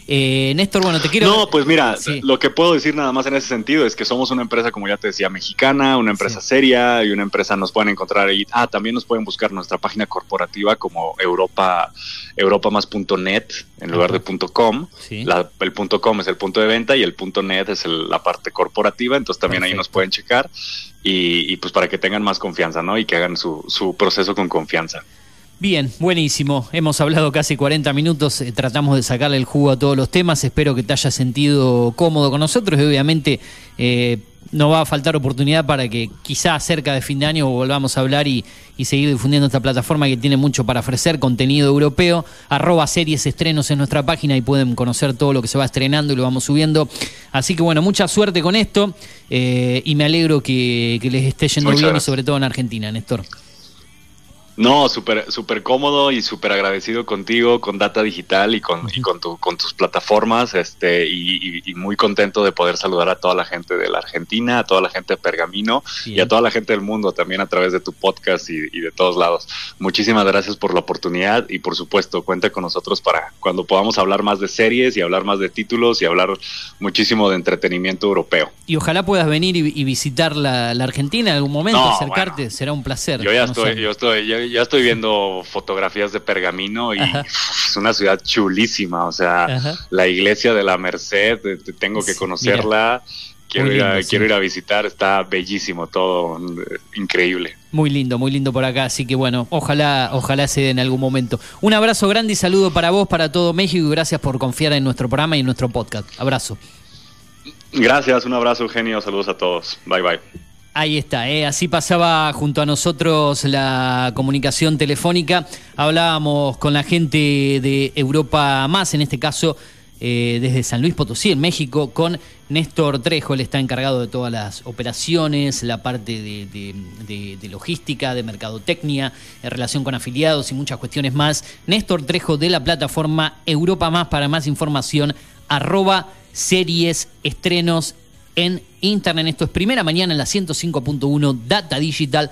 Eh, Néstor, bueno, te quiero... No, pues mira, Sí. lo que puedo decir nada más en ese sentido es que somos una empresa, como ya te decía, mexicana, una empresa seria y una empresa nos pueden encontrar ahí. Ah, también nos pueden buscar nuestra página corporativa como Europa, europamas.net en lugar de punto .com. Sí. La- el punto .com es el punto de venta y el punto .net es el- la parte corporativa, entonces también ahí nos pueden checar y, y pues para que tengan más confianza, ¿no? Y que hagan su, su proceso con confianza. Bien, buenísimo. Hemos hablado casi 40 minutos, eh, tratamos de sacarle el jugo a todos los temas. Espero que te hayas sentido cómodo con nosotros y obviamente eh, no va a faltar oportunidad para que quizá cerca de fin de año volvamos a hablar y, y seguir difundiendo esta plataforma que tiene mucho para ofrecer, contenido europeo. Arroba series estrenos en nuestra página y pueden conocer todo lo que se va estrenando y lo vamos subiendo. Así que bueno, mucha suerte con esto eh, y me alegro que, que les esté yendo Muchas bien y sobre todo en Argentina, Néstor. No, súper súper cómodo y súper agradecido contigo, con Data Digital y con, y con, tu, con tus plataformas, este, y, y- y muy contento de poder saludar a toda la gente de la Argentina, a toda la gente de Pergamino y a toda la gente del mundo también a través de tu podcast y, y de todos lados. Muchísimas gracias por la oportunidad y por supuesto cuenta con nosotros para cuando podamos hablar más de series y hablar más de títulos y hablar muchísimo de entretenimiento europeo. Y ojalá puedas venir y, visitar la, la Argentina en algún momento, No, acercarte, será un placer. Yo ya estoy, yo estoy, ya, ya estoy viendo fotografías de Pergamino y es una ciudad chulísima. O sea, Ajá. la iglesia de la Merced, eh, te- tengo que conocerla. Quiero, ir a, sí. quiero ir a visitar, está bellísimo todo, eh, increíble. Muy lindo, muy lindo por acá, así que bueno, ojalá, ojalá se dé en algún momento. Un abrazo grande y saludo para vos, para todo México y gracias por confiar en nuestro programa y en nuestro podcast. Abrazo. Gracias, un abrazo Eugenio, saludos a todos. Bye bye. Ahí está, ¿eh? así pasaba junto a nosotros la comunicación telefónica. Hablábamos con la gente de Europa Más, en este caso eh, desde San Luis Potosí, en México, con Néstor Trejo. Él está encargado de todas las operaciones, la parte de, de- de- logística, de mercadotecnia, en relación con afiliados y muchas cuestiones más. Néstor Trejo de la plataforma Europa Más. Para más información, arroba series estrenos en internet. Esto es primera mañana en la 105.1 Data Digital,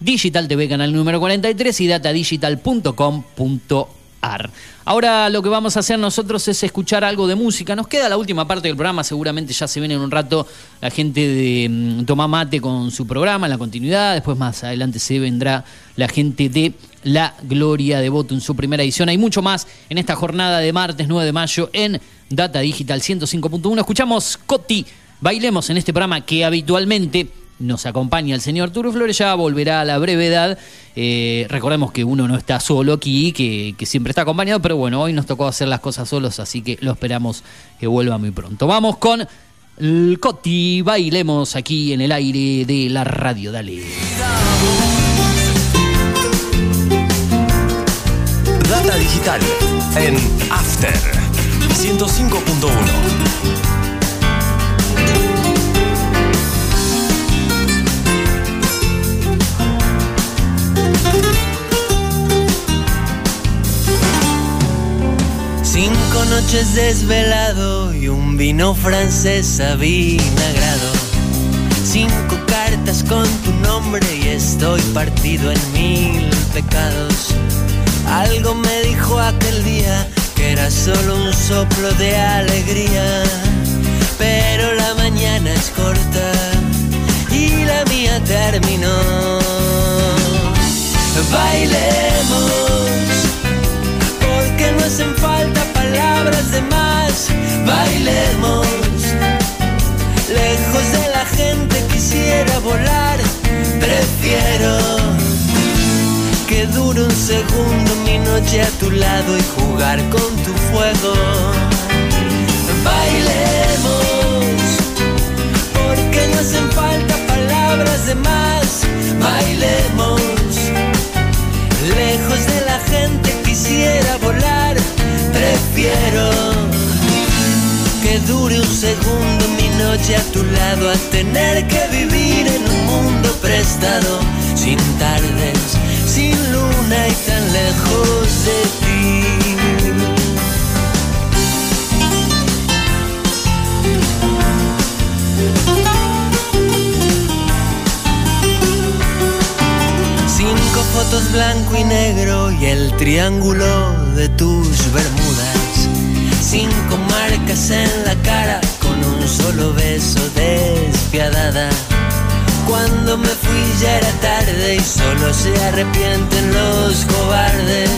Digital TV, canal número 43 y datadigital.com.ar. ar. Ahora lo que vamos a hacer nosotros es escuchar algo de música. Nos queda la última parte del programa, seguramente ya se viene en un rato la gente de mm, Tomá Mate con su programa, en la continuidad. Después más adelante se vendrá la gente de La Gloria de Voto en su primera edición. Hay mucho más en esta jornada de martes 9 de mayo en Data Digital 105.1. Escuchamos Coti, bailemos en este programa que habitualmente nos acompaña el señor Turo Flores, ya volverá a la brevedad. Eh, recordemos que uno no está solo aquí, que, que siempre está acompañado, pero bueno, hoy nos tocó hacer las cosas solos, así que lo esperamos que vuelva muy pronto. Vamos con el Coti, bailemos aquí en el aire de la radio, dale. Data digital en After 105.1. Cinco noches desvelado y un vino francés avinagrado. Cinco cartas con tu nombre y estoy partido en mil pecados. Algo me dijo aquel día que era solo un soplo de alegría. Pero la mañana es corta y la mía terminó. Bailemos hacen falta palabras de más. Bailemos, lejos de la gente quisiera volar. Prefiero que dure un segundo mi noche a tu lado y jugar con tu fuego. Bailemos, porque no hacen falta palabras de más. Bailemos, Prefiero que dure un segundo mi noche a tu lado a tener que vivir en un mundo prestado, sin tardes, sin luna y tan lejos de ti. Cinco fotos blanco y negro y el triángulo de tus bermudas. Cinco marcas en la cara con un solo beso despiadada. Cuando me fui ya era tarde y solo se arrepienten los cobardes.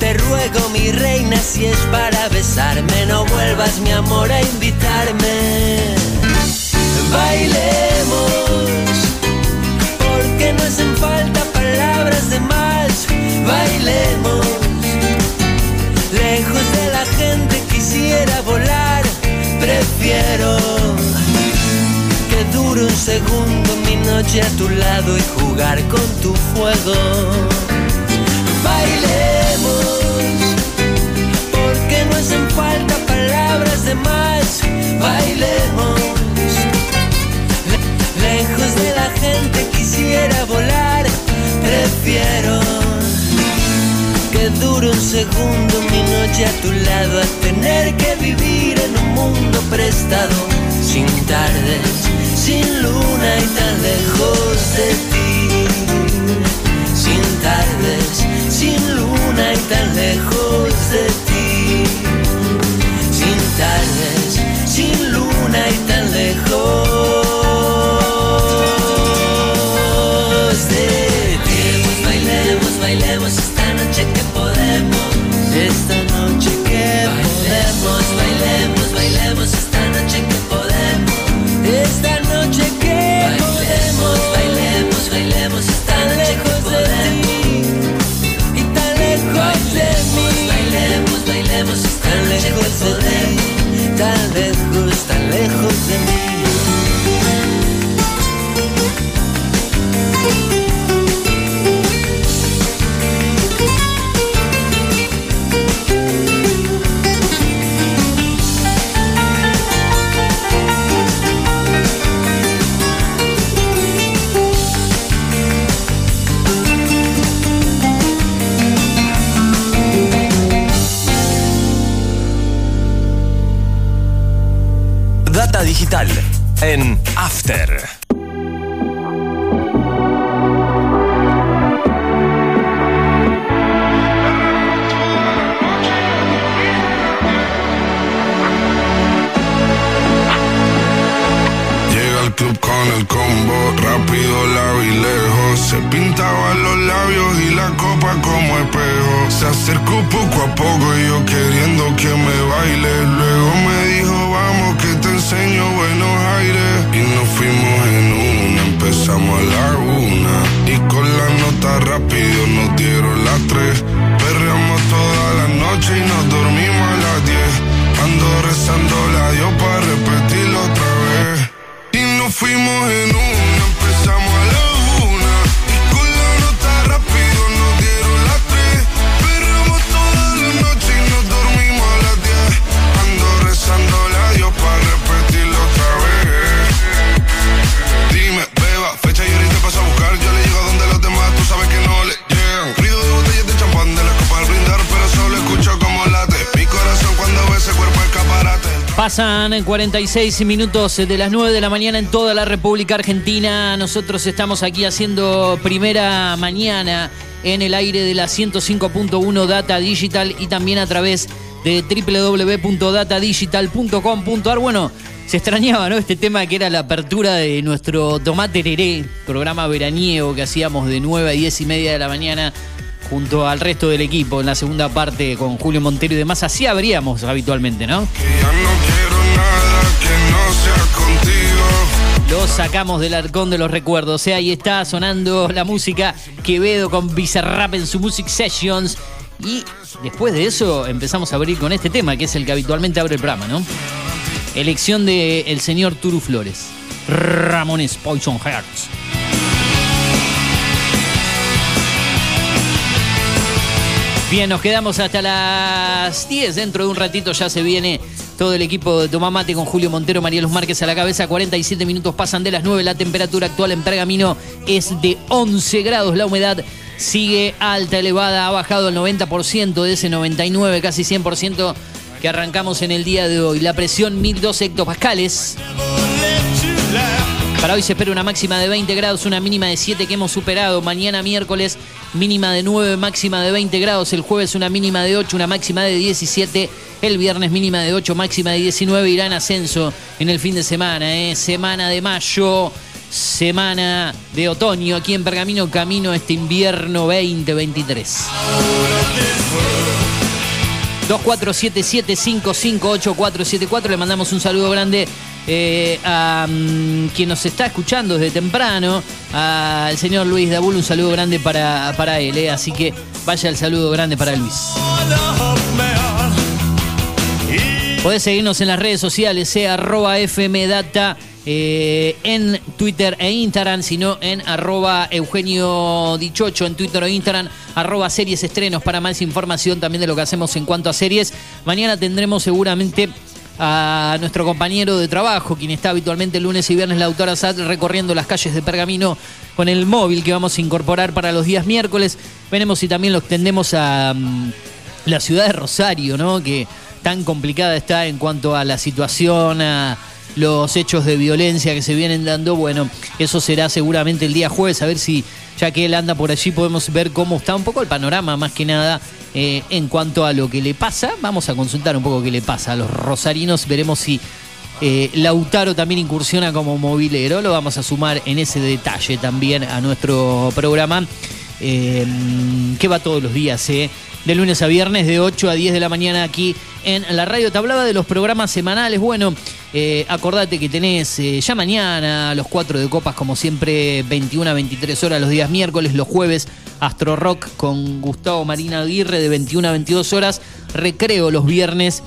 Te ruego mi reina si es para besarme, no vuelvas mi amor a invitarme. Bailemos porque no hacen falta palabras de más. Bailemos, lejos Que dure un segundo mi noche a tu lado y jugar con tu fuego. Bailemos, porque no hacen falta palabras de más. Bailemos lejos de la gente dure un segundo mi noche a tu lado a tener que vivir en un mundo prestado, sin tardes, sin luna y tan lejos de ti. Sin tardes, sin luna y tan lejos de ti. Sin tardes, sin luna y tan lejos Pasan 46 minutos de las 9 de la mañana en toda la República Argentina. Nosotros estamos aquí haciendo primera mañana en el aire de la 105.1 Data Digital y también a través de www.datadigital.com.ar. Bueno, se extrañaba, ¿no? Este tema que era la apertura de nuestro Tomate Tereré, programa veraniego que hacíamos de 9 a 10 y media de la mañana junto al resto del equipo en la segunda parte con Julio Montero y demás. Así habríamos habitualmente, ¿no? Lo sacamos del arcón de los recuerdos. O sea, ahí está sonando la música Quevedo con Bizarrap en su Music Sessions. Y después de eso empezamos a abrir con este tema, que es el que habitualmente abre el programa, ¿no? Elección del el señor Turu Flores. Ramones Poison Hearts. Bien, nos quedamos hasta las 10. Dentro de un ratito ya se viene todo el equipo de Tomamate con Julio Montero, María Luz Márquez a la cabeza. 47 minutos pasan de las 9. La temperatura actual en Pergamino es de 11 grados. La humedad sigue alta, elevada. Ha bajado el 90% de ese 99, casi 100% que arrancamos en el día de hoy. La presión 1002 hectopascales. Para hoy se espera una máxima de 20 grados, una mínima de 7 que hemos superado. Mañana miércoles mínima de 9, máxima de 20 grados. El jueves una mínima de 8, una máxima de 17. El viernes mínima de 8, máxima de 19. Irá en ascenso en el fin de semana. ¿eh? Semana de mayo, semana de otoño. Aquí en Pergamino, camino este invierno 2023. 2477558474. Le mandamos un saludo grande eh, a mm, quien nos está escuchando desde temprano, al señor Luis Dabul, un saludo grande para, para él, eh, así que vaya el saludo grande para Luis. Podés seguirnos en las redes sociales, sea arroba fmdata eh, en Twitter e Instagram, sino en arroba Eugenio Dichocho en Twitter o Instagram, arroba series para más información también de lo que hacemos en cuanto a series. Mañana tendremos seguramente a nuestro compañero de trabajo, quien está habitualmente lunes y viernes, la autora Sad, recorriendo las calles de Pergamino con el móvil que vamos a incorporar para los días miércoles. Veremos si también lo extendemos a mm, la ciudad de Rosario, ¿no? Que tan complicada está en cuanto a la situación, a los hechos de violencia que se vienen dando. Bueno, eso será seguramente el día jueves, a ver si ya que él anda por allí podemos ver cómo está un poco el panorama más que nada eh, en cuanto a lo que le pasa. Vamos a consultar un poco qué le pasa a los rosarinos, veremos si eh, Lautaro también incursiona como movilero, lo vamos a sumar en ese detalle también a nuestro programa, eh, que va todos los días, de lunes a viernes, de 8 a 10 de la mañana aquí en la radio. Te hablaba de los programas semanales. Bueno, acordate que tenés ya mañana los cuatro de copas, como siempre, 21 a 23 horas los días miércoles, los jueves, Astro Rock con Gustavo Marina Aguirre de 21 a 22 horas, recreo los viernes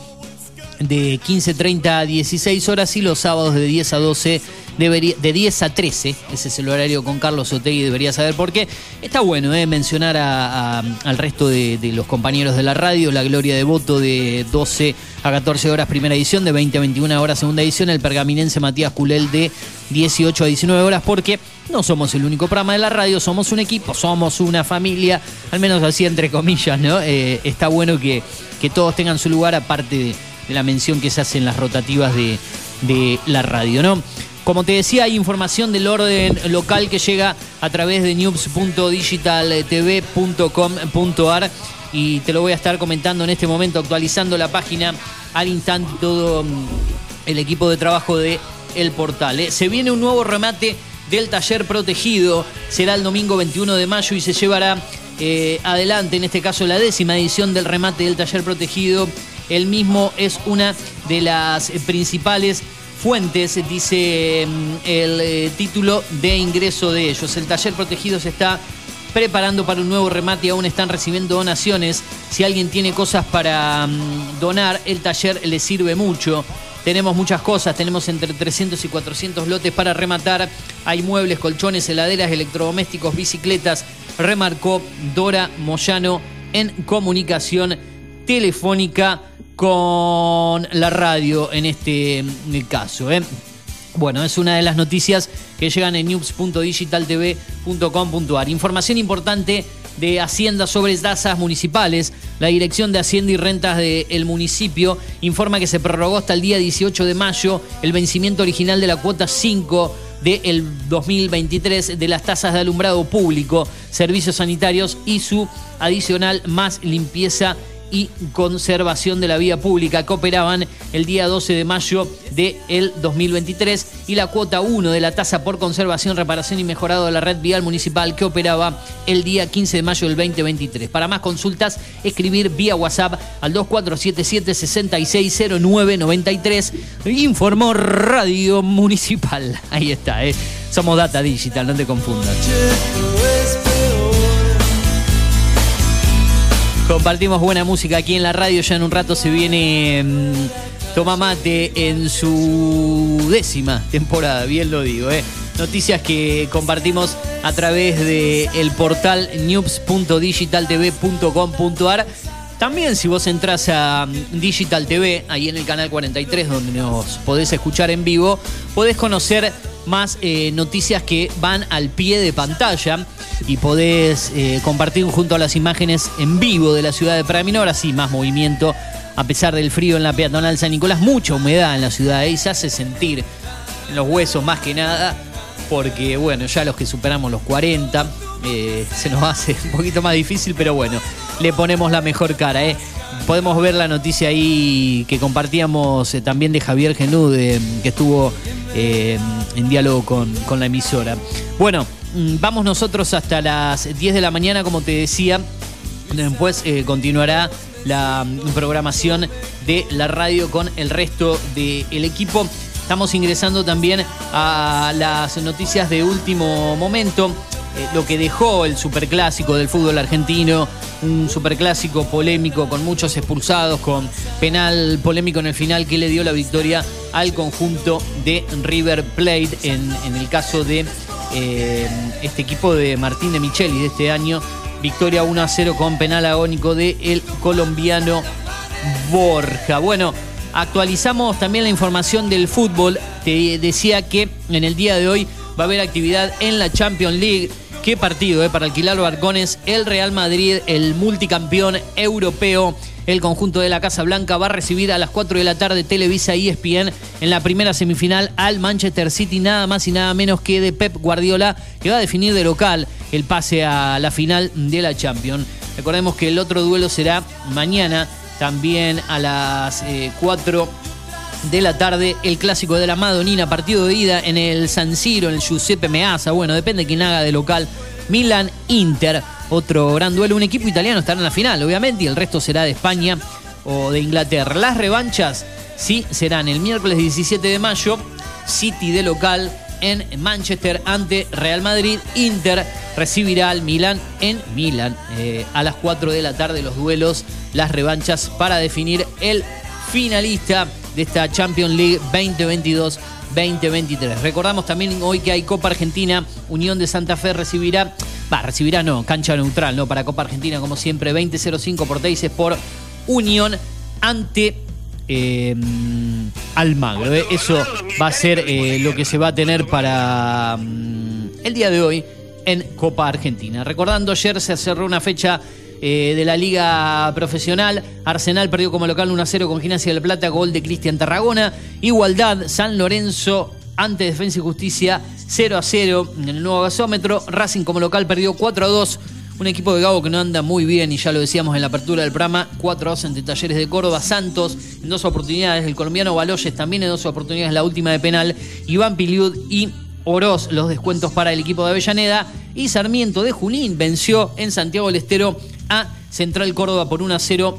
de 15.30 a 16 horas y los sábados de 10 a 12, debería, de 10 a 13, ese es el horario con Carlos Otegui, debería saber por qué. Está bueno eh, mencionar al resto de, de los compañeros de la radio, la Gloria de Voto de 12 a 14 horas primera edición, de 20 a 21 horas segunda edición, el pergaminense Matías Culel de 18 a 19 horas, porque no somos el único programa de la radio, somos un equipo, somos una familia, al menos así entre comillas, ¿no? Eh, está bueno que, que todos tengan su lugar aparte de de la mención que se hace en las rotativas de, de la radio, ¿no? Como te decía, hay información del orden local que llega a través de news.digitaltv.com.ar y te lo voy a estar comentando en este momento, actualizando la página al instante todo mm, el equipo de trabajo de El Portal. ¿eh? Se viene un nuevo remate del taller protegido, será el domingo 21 de mayo y se llevará eh, adelante, en este caso la décima edición del remate del taller protegido. El mismo es una de las principales fuentes, dice mm, el eh, título de ingreso de ellos. El taller protegido se está preparando para un nuevo remate y aún están recibiendo donaciones. Si alguien tiene cosas para mm, donar, el taller le sirve mucho. Tenemos muchas cosas, tenemos entre 300 y 400 lotes para rematar. Hay muebles, colchones, heladeras, electrodomésticos, bicicletas. Remarcó Dora Moyano en comunicación telefónica con la radio en este mm, caso. ¿eh? Bueno, es una de las noticias que llegan en news.digitaltv.com.ar. Información importante de Hacienda sobre tasas municipales. La Dirección de Hacienda y Rentas del municipio informa que se prorrogó hasta el día 18 de mayo el vencimiento original de la cuota 5 del 2023 de las tasas de alumbrado público, servicios sanitarios y su adicional más limpieza y conservación de la vía pública que operaban el día 12 de mayo del 2023 y la cuota 1 de la tasa por conservación, reparación y mejorado de la red vial municipal que operaba el día 15 de mayo del 2023. Para más consultas, escribir vía WhatsApp al 2477-660993. Informó Radio Municipal. Ahí está, ¿eh? somos Data Digital, no te confundas. Compartimos buena música aquí en la radio. Ya en un rato se viene mm, Toma Mate en su décima temporada, bien lo digo. ¿eh? Noticias que compartimos a través del el portal news.digitaltv.com.ar. También si vos entras a mm, Digital TV, ahí en el canal 43, donde nos podés escuchar en vivo, podés conocer más eh, noticias que van al pie de pantalla y podés eh, compartir junto a las imágenes en vivo de la ciudad de Paraminor, así más movimiento a pesar del frío en la peatonal San Nicolás, mucha humedad en la ciudad y se hace sentir en los huesos más que nada, porque bueno, ya los que superamos los 40 eh, se nos hace un poquito más difícil, pero bueno, le ponemos la mejor cara, ¿eh? Podemos ver la noticia ahí que compartíamos eh, también de Javier Genud, que estuvo en diálogo con, con la emisora. Bueno, mm, vamos nosotros hasta las 10 de la mañana, como te decía. Después continuará la mm, programación de la radio con el resto del equipo. Estamos ingresando también a las noticias de último momento. Eh, lo que dejó el superclásico del fútbol argentino, un superclásico polémico con muchos expulsados, con penal polémico en el final que le dio la victoria al conjunto de River Plate en, el caso de eh, este equipo de Martín de Micheli de este año Victoria 1 a 0 con penal agónico de el colombiano Borja. Bueno, actualizamos también la información del fútbol. Te decía que en el día de hoy va a haber actividad en la Champions League. Qué partido eh, para alquilar barcones. El Real Madrid, el multicampeón europeo el conjunto de la Casa Blanca va a recibir a las 4 de la tarde Televisa ESPN en la primera semifinal al Manchester City, nada más y nada menos que de Pep Guardiola, que va a definir de local el pase a la final de la Champions. Recordemos que el otro duelo será mañana, también a las 4 eh, de la tarde, el clásico de la Madonina, partido de ida en el San Siro, en el Giuseppe Meazza. Bueno, depende de quién haga de local. Milan Inter otro gran duelo. Un equipo italiano estará en la final, obviamente, y el resto será de España o de Inglaterra. Las revanchas sí serán el miércoles 17 de mayo, City de local en Manchester ante Real Madrid. Inter recibirá al Milan en Milan eh, a las 4 de la tarde los duelos, las revanchas para definir el finalista de esta Champions League 2022. 2023. Recordamos también hoy que hay Copa Argentina, Unión de Santa Fe recibirá Va, recibirá no, cancha neutral, ¿no? Para Copa Argentina, como siempre, 20-05 por Teises por Unión ante eh, Almagro. ¿eh? Eso va a ser eh, lo que se va a tener para mm, el día de hoy en Copa Argentina. Recordando, ayer se cerró una fecha de la Liga Profesional. Arsenal perdió como local 1-0 con Gimnasia del Plata, gol de Cristian Tarragona. Igualdad, San Lorenzo ante Defensa y Justicia 0 a 0 en el nuevo gasómetro. Racing como local perdió 4 a 2. Un equipo de Gabo que no anda muy bien y ya lo decíamos en la apertura del programa. 4 a 2 ante Talleres de Córdoba. Santos en dos oportunidades. El colombiano Baloyes también en dos oportunidades. La última de penal. Iván Piliud y Oroz los descuentos para el equipo de Avellaneda y Sarmiento de Junín venció en Santiago del Estero a Central Córdoba por 1 a 0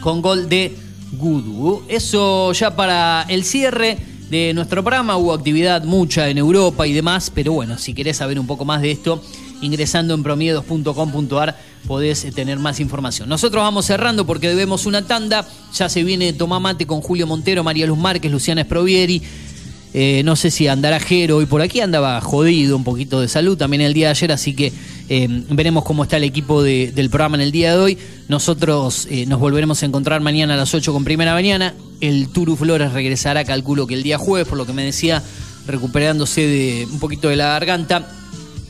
con gol de Gudu. Eso ya para el cierre de nuestro programa. Hubo actividad mucha en Europa y demás, pero bueno, si querés saber un poco más de esto, ingresando en promiedos.com.ar podés tener más información. Nosotros vamos cerrando porque debemos una tanda. Ya se viene Tomá Mate con Julio Montero, María Luz Márquez, Luciana Esprovieri. Eh, no sé si andará Jero hoy por aquí, andaba jodido, un poquito de salud también el día de ayer, así que eh, veremos cómo está el equipo de- del programa en el día de hoy. Nosotros eh, nos volveremos a encontrar mañana a las 8 con Primera Mañana. El Turu Flores regresará, calculo que el día jueves, por lo que me decía, recuperándose de un poquito de la garganta.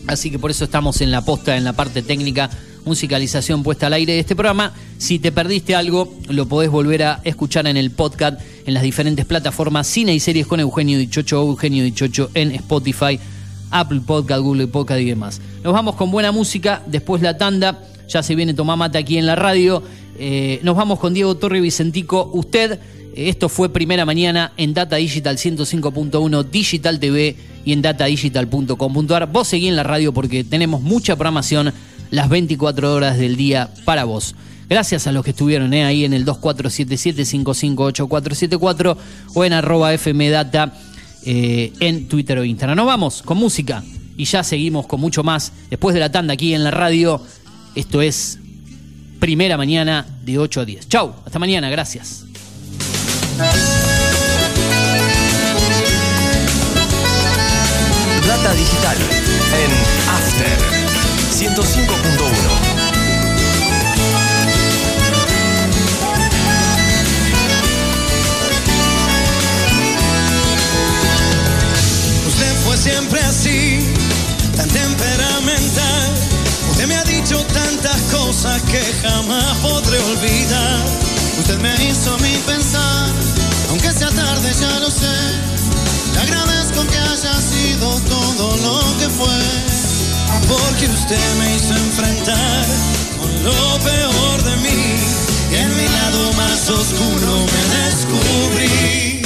Así que por eso estamos en la posta, en la parte técnica, musicalización puesta al aire de este programa. Si te perdiste algo, lo podés volver a escuchar en el podcast, en las diferentes plataformas Cine y Series con Eugenio Dichocho Eugenio Dichocho en Spotify, Apple Podcast, Google Podcast y demás. Nos vamos con buena música, después la tanda, ya se viene Tomá Mate aquí en la radio. Eh, nos vamos con Diego Torre Vicentico. Usted, eh, esto fue Primera Mañana en Data Digital 105.1 Digital TV y en datadigital.com.ar. Vos seguí en la radio porque tenemos mucha programación las 24 horas del día para vos. Gracias a los que estuvieron eh, ahí en el 2477-558474 o en arroba fmdata eh, en Twitter o Instagram. Nos vamos con música y ya seguimos con mucho más después de la tanda aquí en la radio. Esto es Primera Mañana de 8 a 10. Chau, hasta mañana, gracias. Data digital en After 105.1. Usted fue siempre así, tan temperamental. Usted me ha dicho tantas cosas que jamás podré olvidar. Usted me hizo a mí pensar, aunque sea tarde ya lo sé. Le agradezco que haya sido todo lo que fue. Porque usted me hizo enfrentar con lo peor de mí. Y en mi lado más oscuro me descubrí.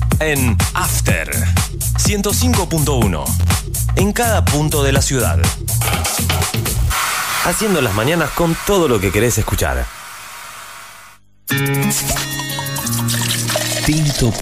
en After 105.1 en cada punto de la ciudad. Haciendo las mañanas con todo lo que querés escuchar. Tinto